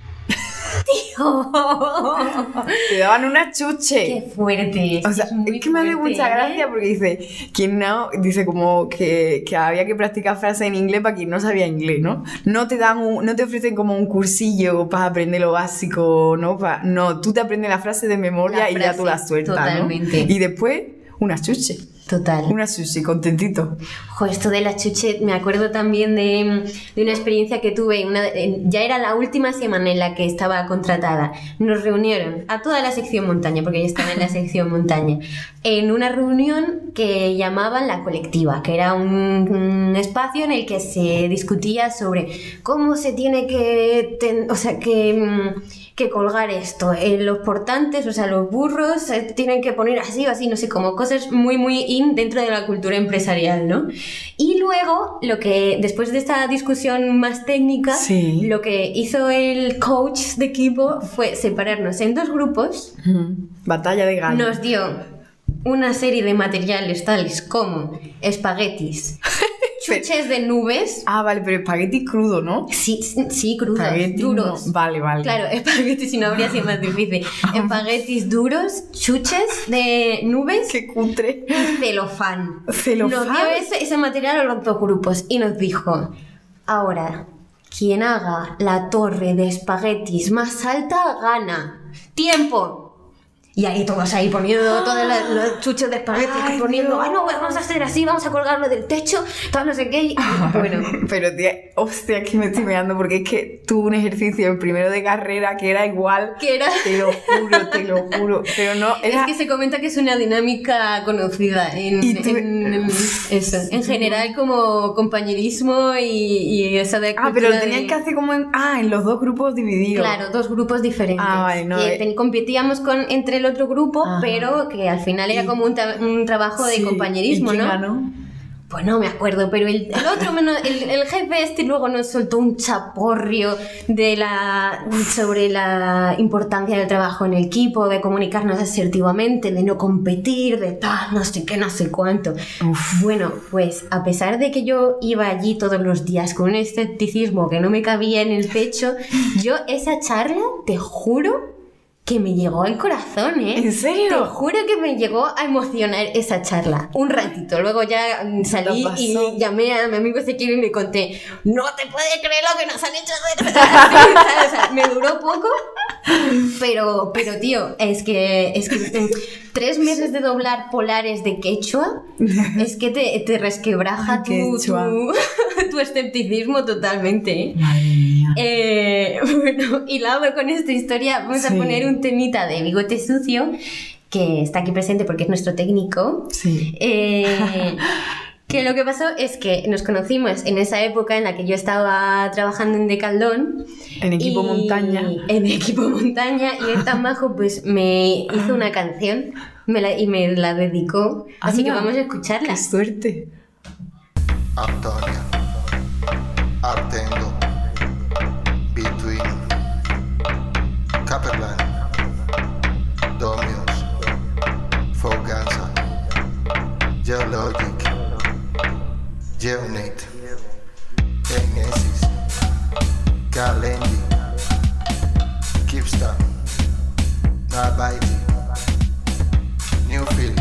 [SPEAKER 1] Te daban una chuche.
[SPEAKER 2] Qué fuerte.
[SPEAKER 1] O sea,
[SPEAKER 2] es, muy
[SPEAKER 1] es que me hace
[SPEAKER 2] fuerte,
[SPEAKER 1] mucha
[SPEAKER 2] ¿eh?
[SPEAKER 1] gracia porque dice, quien no, dice como que, que había que practicar frases en inglés para quien no sabía inglés, ¿no? No te dan un- no te ofrecen como un cursillo para aprender lo básico, ¿no? No, tú te aprendes la frase de memoria
[SPEAKER 2] La
[SPEAKER 1] y ya tú la sueltas,
[SPEAKER 2] totalmente.
[SPEAKER 1] ¿no? Y después, una chuche.
[SPEAKER 2] Total.
[SPEAKER 1] Una sushi, contentito.
[SPEAKER 2] Jo, esto de la chuche, me acuerdo también de, de una experiencia que tuve, una, ya era la última semana en la que estaba contratada. Nos reunieron a toda la sección montaña, porque yo estaba en la sección montaña, en una reunión que llamaban la colectiva, que era un, un espacio en el que se discutía sobre cómo se tiene que, ten- o sea, que... que colgar esto. Eh, los portantes, o sea, los burros eh, tienen que poner así o así, no sé, como cosas muy, muy in dentro de la cultura empresarial, ¿no? Y luego, lo que, después de esta discusión más técnica,
[SPEAKER 1] Sí.
[SPEAKER 2] lo que hizo el coach de equipo fue separarnos en dos grupos.
[SPEAKER 1] Batalla de gallos.
[SPEAKER 2] nos dio una serie de materiales tales como espaguetis, chuches de nubes,
[SPEAKER 1] Ah, vale, pero espagueti crudo, ¿no?
[SPEAKER 2] sí, sí, crudos,
[SPEAKER 1] Espagueti no-
[SPEAKER 2] duros.
[SPEAKER 1] Vale, vale.
[SPEAKER 2] Claro, espaguetis si no habría sido más difícil. Espaguetis duros, chuches de nubes
[SPEAKER 1] Qué cutre.
[SPEAKER 2] y celofán.
[SPEAKER 1] Celofán.
[SPEAKER 2] Nos dio ese, ese material a los dos grupos y nos dijo, ahora, quien haga la torre de espaguetis más alta gana. ¡Tiempo! Y ahí todos ahí poniendo todos los, los chuchos de espaguetis,
[SPEAKER 1] Ay,
[SPEAKER 2] poniendo,
[SPEAKER 1] Dios.
[SPEAKER 2] ah, no, vamos a hacer así, vamos a colgarlo del techo, todo no sé qué. y- bueno,
[SPEAKER 1] Pero tía, hostia, que me estoy mirando porque es que tuve un ejercicio en primero de carrera que era igual.
[SPEAKER 2] que era...
[SPEAKER 1] Te lo juro, te lo juro. Pero no, era.
[SPEAKER 2] Es que se comenta que es una dinámica conocida en,
[SPEAKER 1] Y
[SPEAKER 2] en- en eso. En general como compañerismo y, y esa de
[SPEAKER 1] Ah, pero lo tenían
[SPEAKER 2] de-
[SPEAKER 1] que hacer como en. Ah, en los dos grupos divididos.
[SPEAKER 2] Claro, dos grupos diferentes.
[SPEAKER 1] Ah, vale, no,
[SPEAKER 2] Que
[SPEAKER 1] eh.
[SPEAKER 2] competíamos con, entre el otro grupo,
[SPEAKER 1] Ajá.
[SPEAKER 2] pero que al final era como un, ta- un trabajo de
[SPEAKER 1] Sí.
[SPEAKER 2] compañerismo,
[SPEAKER 1] ¿Y quién
[SPEAKER 2] ¿no?
[SPEAKER 1] ganó?
[SPEAKER 2] Pues no me acuerdo, pero el, el otro, menos- el, el jefe este luego nos soltó un chaporrio de la, sobre la importancia del trabajo en equipo, de comunicarnos asertivamente, de no competir, de tal, no sé qué, no sé cuánto.
[SPEAKER 1] Uf.
[SPEAKER 2] Bueno, pues a pesar de que yo iba allí todos los días con un escepticismo que no me cabía en el pecho, yo esa charla, te juro que me llegó al corazón, ¿eh?
[SPEAKER 1] ¿En serio?
[SPEAKER 2] Te juro que me llegó a emocionar esa charla. Un ratito. Luego ya mm, salí y llamé a mi amigo Ezequiel y le conté, no te puedes creer lo que nos han hecho. ¿Sabes? O sea, me duró poco, pero, pero tío, es que, es que mm, tres meses de doblar polares de quechua, es que te, te resquebraja tu, tu, tu escepticismo totalmente. ¿eh?
[SPEAKER 1] Madre mía.
[SPEAKER 2] Eh, bueno, y luego con esta historia vamos
[SPEAKER 1] Sí.
[SPEAKER 2] a poner un temita de bigote sucio que está aquí presente porque es nuestro técnico.
[SPEAKER 1] Sí.
[SPEAKER 2] Eh, que lo que pasó es que nos conocimos en esa época en la que yo estaba trabajando en Decaldón.
[SPEAKER 1] En equipo
[SPEAKER 2] y-
[SPEAKER 1] montaña.
[SPEAKER 2] En equipo montaña y el tan bajo pues me hizo una canción me la- y me la dedicó. Así que vamos a escucharla.
[SPEAKER 1] Qué suerte.
[SPEAKER 5] Antonia, Artendo, Joe Logic, Joe Nate, Genesis, Kalendi, Kipstar, Nabaiti, Newfield,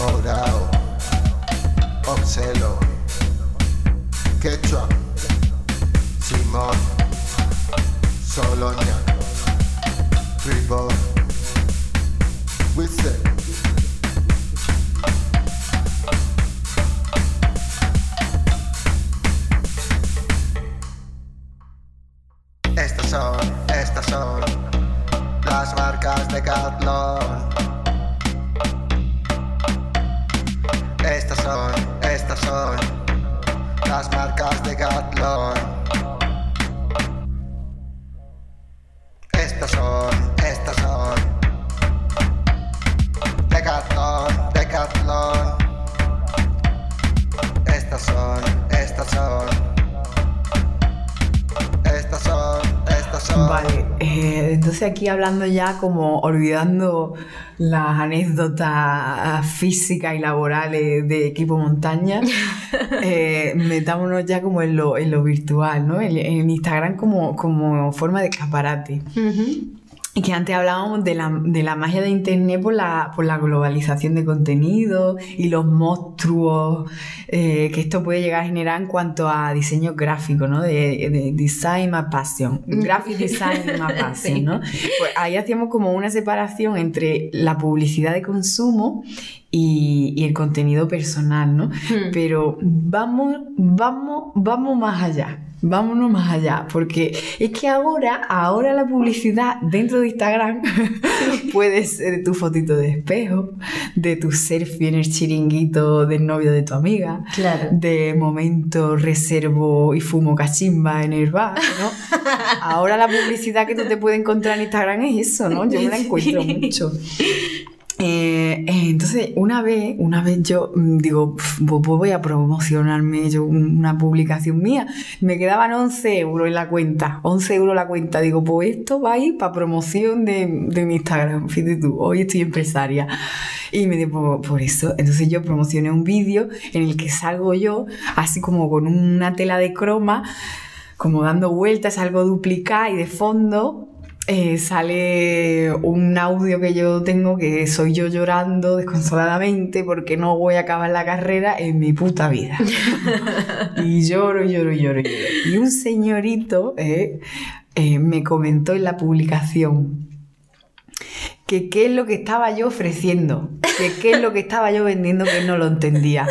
[SPEAKER 5] Odao, Oxelo, Ketchup, Simon, Solonia, Freeborn, Whistle.
[SPEAKER 1] Aquí hablando ya como olvidando las anécdotas físicas y laborales de equipo montaña, eh, metámonos ya como en lo, en lo virtual, ¿no? En, en Instagram como, como forma de escaparate. Que antes hablábamos de la, de la magia de Internet por la, por la globalización de contenido y los monstruos eh, que esto puede llegar a generar en cuanto a diseño gráfico, ¿no? De, de design my passion. Graphic design passion,
[SPEAKER 2] Sí.
[SPEAKER 1] ¿no? Pues ahí hacíamos como una separación entre la publicidad de consumo y, y el contenido personal, ¿no?
[SPEAKER 2] Hmm.
[SPEAKER 1] Pero vamos, vamos, vamos más allá. Vámonos más allá, porque es que ahora, ahora la publicidad dentro de Instagram puede ser tu fotito de espejo, de tu selfie en el chiringuito del novio de tu amiga,
[SPEAKER 2] Claro.
[SPEAKER 1] de momento reservo y fumo cachimba en el bar, ¿no? Ahora la publicidad que tú te puedes encontrar en Instagram es eso, ¿no? Yo me la encuentro mucho. Eh, eh, entonces, una vez, una vez yo mm, digo, "Pf, pues voy a promocionarme yo una publicación mía. Me quedaban 11 euros en la cuenta, 11 euros la cuenta. Digo, pues esto va a ir para promoción de, de mi Instagram. Fíjate tú, hoy estoy empresaria. Y me dio por, por eso. Entonces yo promocioné un vídeo en el que salgo yo, así como con una tela de croma, como dando vueltas, algo duplicada y de fondo eh, sale un audio que yo tengo que soy yo llorando desconsoladamente porque no voy a acabar la carrera en mi puta vida. y lloro, lloro, lloro, lloro. Y un señorito eh, eh, me comentó en la publicación que qué es lo que estaba yo ofreciendo, que qué es lo que estaba yo vendiendo que no lo entendía.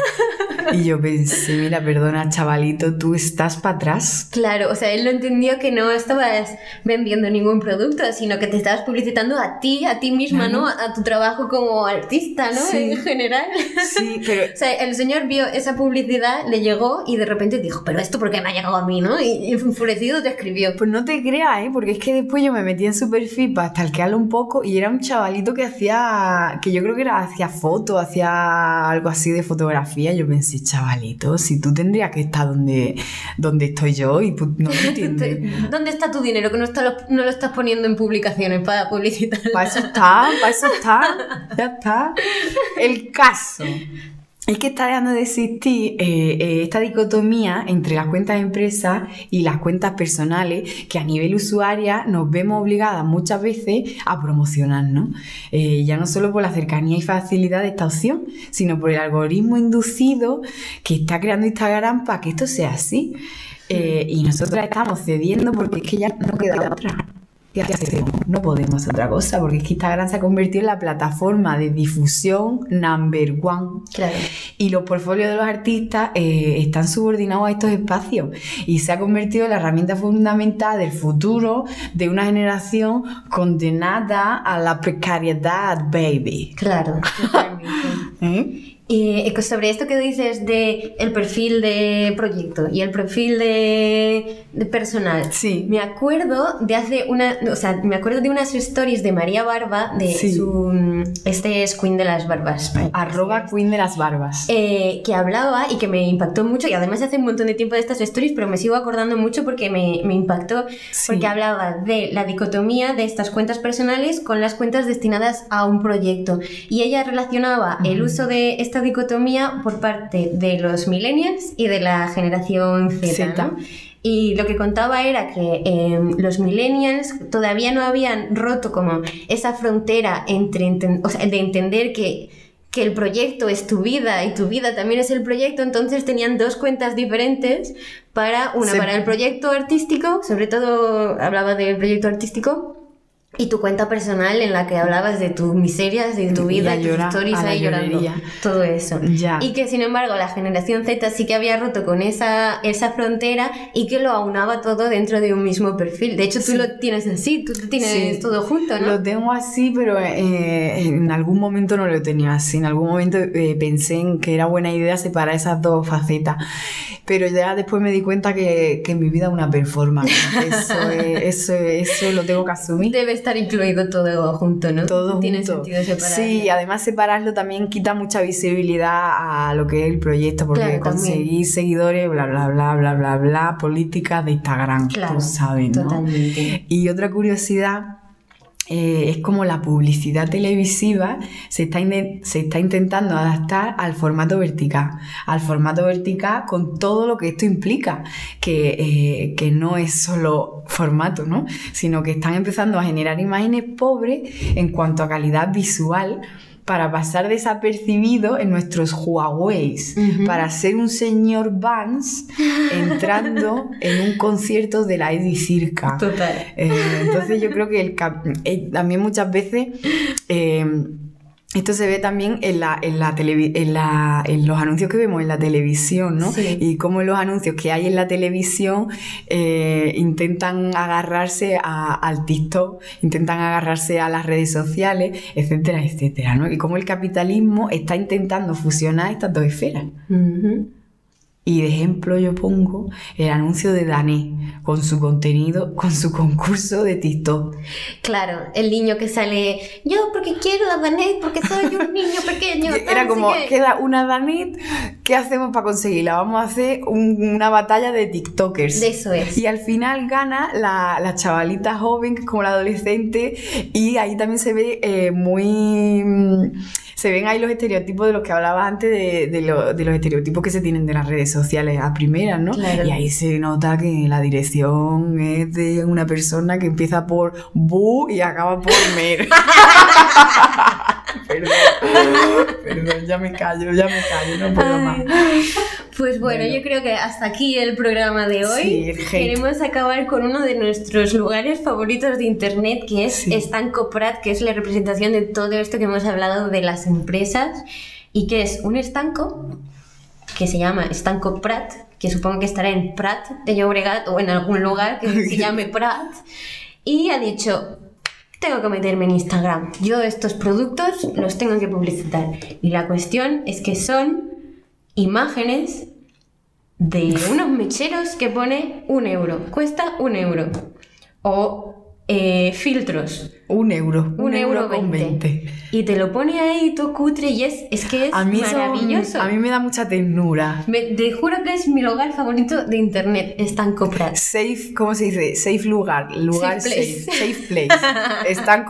[SPEAKER 1] Y yo pensé, mira, perdona, chavalito, tú estás para atrás.
[SPEAKER 2] Claro, o sea, él lo entendió que no estabas vendiendo ningún producto, sino que te estabas publicitando a ti, a ti misma, ¿no? A tu trabajo como artista, ¿no?
[SPEAKER 1] Sí.
[SPEAKER 2] En general.
[SPEAKER 1] Sí, pero
[SPEAKER 2] O sea, el señor vio esa publicidad, le llegó y de repente dijo, pero esto por qué me ha llegado a mí, ¿no? Y enfurecido te escribió.
[SPEAKER 1] Pues no te creas, ¿eh? Porque es que después yo me metí en su perfil para stalkearlo un poco y era un chavalito que hacía, que yo creo que era, hacía fotos, hacía algo así de fotografía. Yo pensé, chavalito, si tú tendrías que estar donde, donde estoy yo y no lo entiendes.
[SPEAKER 2] ¿Dónde está tu dinero que no, está lo, no lo estás poniendo en publicaciones para publicitar?
[SPEAKER 1] Para eso está, para eso está. Ya está. El caso. Es que está dejando de existir eh, eh, esta dicotomía entre las cuentas de empresa y las cuentas personales que a nivel usuaria nos vemos obligadas muchas veces a promocionarnos. Eh, ya no solo por la cercanía y facilidad de esta opción, sino por el algoritmo inducido que está creando Instagram para que esto sea así. Y nosotras estamos cediendo porque es que ya no queda otra. ¿Qué hacemos? No podemos hacer otra cosa, porque es que Instagram se ha convertido en la plataforma de difusión number one.
[SPEAKER 2] Claro.
[SPEAKER 1] Y los portfolios de los artistas eh, están subordinados a estos espacios y se ha convertido en la herramienta fundamental del futuro de una generación condenada a la precariedad, baby.
[SPEAKER 2] Claro.
[SPEAKER 1] ¿Eh?
[SPEAKER 2] Eh, sobre esto que dices de el perfil de proyecto y el perfil de, de personal,
[SPEAKER 1] Sí.
[SPEAKER 2] me acuerdo de hace una, o sea, me acuerdo de unas stories de María Barba, de
[SPEAKER 1] Sí.
[SPEAKER 2] su, este es Queen de las Barbas,
[SPEAKER 1] Arroba Queen de las Barbas.
[SPEAKER 2] eh, que hablaba y que me impactó mucho, y además hace un montón de tiempo de estas stories, pero me sigo acordando mucho porque me, me impactó,
[SPEAKER 1] Sí.
[SPEAKER 2] porque hablaba de la dicotomía de estas cuentas personales con las cuentas destinadas a un proyecto. Y ella relacionaba el uso de esta dicotomía por parte de los millennials y de la generación Z.
[SPEAKER 1] Zeta.
[SPEAKER 2] ¿no? Y lo que contaba era que eh, los millennials todavía no habían roto como esa frontera entre enten- o sea, de entender que, que el proyecto es tu vida y tu vida también es el proyecto, entonces tenían dos cuentas diferentes para una para el proyecto artístico, sobre todo hablaba del proyecto artístico. Y tu cuenta personal en la que hablabas de tus miserias, de tu vida, y tus
[SPEAKER 1] la
[SPEAKER 2] ahí llorando. Todo eso.
[SPEAKER 1] Ya.
[SPEAKER 2] Y que sin embargo la generación Z sí que había roto con esa, esa frontera y que lo aunaba todo dentro de un mismo perfil. De hecho, tú
[SPEAKER 1] Sí.
[SPEAKER 2] lo tienes así, tú lo tienes
[SPEAKER 1] Sí.
[SPEAKER 2] todo junto, ¿no?
[SPEAKER 1] Lo tengo así, pero eh, en algún momento no lo tenía así. En algún momento eh, pensé en que era buena idea separar esas dos facetas. Pero ya después me di cuenta que, que mi vida es una performance. Eso, es- eso, eso lo tengo que asumir.
[SPEAKER 2] Debe estar incluido todo junto, ¿no?
[SPEAKER 1] Todo
[SPEAKER 2] No Tiene
[SPEAKER 1] junto.
[SPEAKER 2] sentido separarlo.
[SPEAKER 1] Sí, y además separarlo también quita mucha visibilidad a lo que es el proyecto, porque
[SPEAKER 2] Claro,
[SPEAKER 1] conseguir seguidores, bla, bla, bla, bla, bla, bla, políticas de Instagram,
[SPEAKER 2] Claro,
[SPEAKER 1] tú sabes, ¿no?
[SPEAKER 2] totalmente.
[SPEAKER 1] Y otra curiosidad eh, es como la publicidad televisiva se está, se está intentando adaptar al formato vertical, al formato vertical con todo lo que esto implica, que, eh, que no es solo formato, ¿no? sino que están empezando a generar imágenes pobres en cuanto a calidad visual para pasar desapercibido en nuestros Huawei, para ser un señor Vance entrando en un concierto de la Eddie Circa.
[SPEAKER 2] Total.
[SPEAKER 1] Eh, entonces yo creo que el eh, también muchas veces eh, Esto se ve también en, la, en, la televi- en, la- en los anuncios que vemos en la televisión, ¿no?
[SPEAKER 2] Sí.
[SPEAKER 1] Y cómo los anuncios que hay en la televisión eh, intentan agarrarse a- al TikTok, intentan agarrarse a las redes sociales, etcétera, etcétera, ¿no? Y cómo el capitalismo está intentando fusionar estas dos esferas.
[SPEAKER 2] Ujú.
[SPEAKER 1] Y de ejemplo yo pongo el anuncio de Dané con su contenido, con su concurso de TikTok.
[SPEAKER 2] Claro, el niño que sale, yo porque quiero a Danet, porque soy un niño pequeño.
[SPEAKER 1] Era como,
[SPEAKER 2] qué".
[SPEAKER 1] queda una Danet, ¿qué hacemos para conseguirla? Vamos a hacer un- una batalla de TikTokers.
[SPEAKER 2] De eso es.
[SPEAKER 1] Y al final gana la, la chavalita joven, que es como la adolescente, y ahí también se ve eh, muy... Se ven ahí los estereotipos de los que hablaba antes, de, de lo- de los estereotipos que se tienen de las redes sociales a primeras, ¿no?
[SPEAKER 2] Claro.
[SPEAKER 1] Y ahí se nota que la dirección es de una persona que empieza por Bu y acaba por Mer. perdón, perdón, ya me callo, ya me callo, no puedo más.
[SPEAKER 2] Pues bueno,
[SPEAKER 1] Bueno.
[SPEAKER 2] yo creo que hasta aquí el programa de hoy.
[SPEAKER 1] Sí.
[SPEAKER 2] Queremos acabar con uno de nuestros lugares favoritos de internet, que es
[SPEAKER 1] Sí.
[SPEAKER 2] Estanco Prat, que es la representación de todo esto que hemos hablado de las empresas y que es un estanco que se llama Estanco Prat, que supongo que estará en Prat de Llobregat o en algún lugar que se llame Prat, y ha dicho, tengo que meterme en Instagram, yo estos productos los tengo que publicitar. Y la cuestión es que son imágenes de unos mecheros que pone un euro, cuesta un euro. O eh, filtros,
[SPEAKER 1] Un euro,
[SPEAKER 2] un, euro
[SPEAKER 1] con
[SPEAKER 2] veinte.
[SPEAKER 1] 20.
[SPEAKER 2] Y te lo pone ahí todo cutre y es, es que es
[SPEAKER 1] A mí, eso-
[SPEAKER 2] maravilloso.
[SPEAKER 1] a mí me da mucha ternura.
[SPEAKER 2] Me- te juro que es mi lugar favorito de internet, están comprados.
[SPEAKER 1] Safe, ¿cómo se dice? Safe lugar, lugar
[SPEAKER 2] Safe
[SPEAKER 1] safe,
[SPEAKER 2] place.
[SPEAKER 1] safe place. Están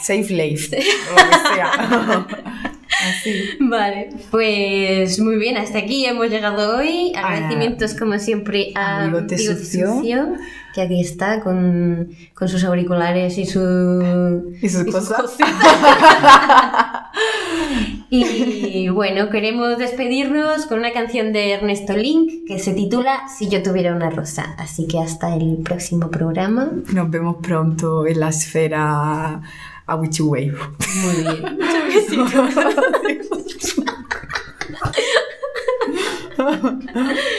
[SPEAKER 1] safe life, lo que sea. Así.
[SPEAKER 2] Vale, pues muy bien, hasta aquí hemos llegado hoy. Agradecimientos como siempre a
[SPEAKER 1] Bigote Sucio.
[SPEAKER 2] Sucio, que aquí está con, con sus auriculares y su...
[SPEAKER 1] Y sus
[SPEAKER 2] y sus
[SPEAKER 1] cosas.
[SPEAKER 2] y bueno, queremos despedirnos con una canción de Ernesto Link que se titula Si yo tuviera una rosa. Así que hasta el próximo programa.
[SPEAKER 1] Nos vemos pronto en la esfera a Witchy Wave.
[SPEAKER 2] Muy bien.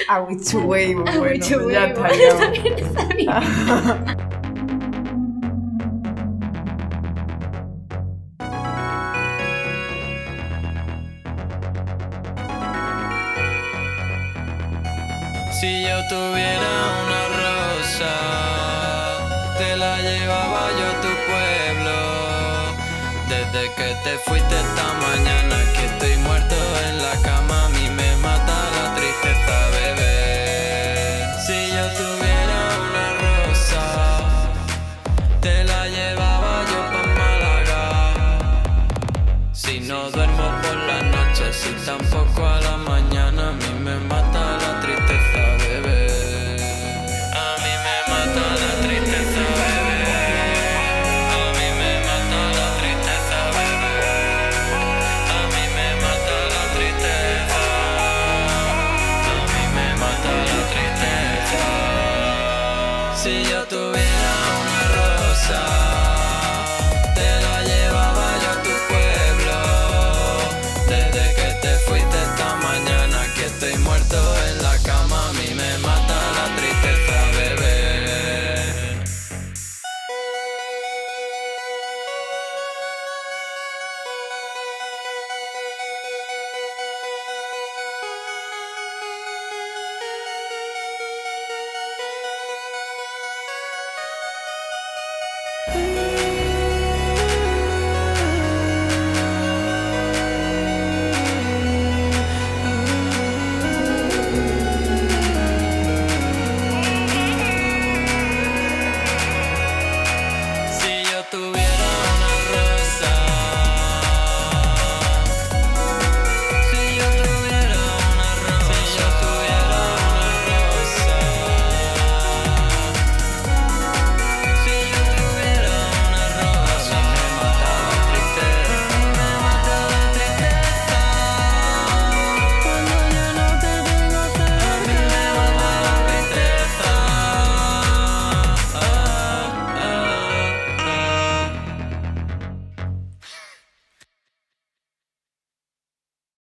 [SPEAKER 1] A Witchy Wave, bueno,
[SPEAKER 2] Witchy
[SPEAKER 1] ya
[SPEAKER 2] Wave.
[SPEAKER 1] ya.
[SPEAKER 2] Está bien, está bien.
[SPEAKER 3] Si yo tuviera una rosa, te fuiste esta mañana,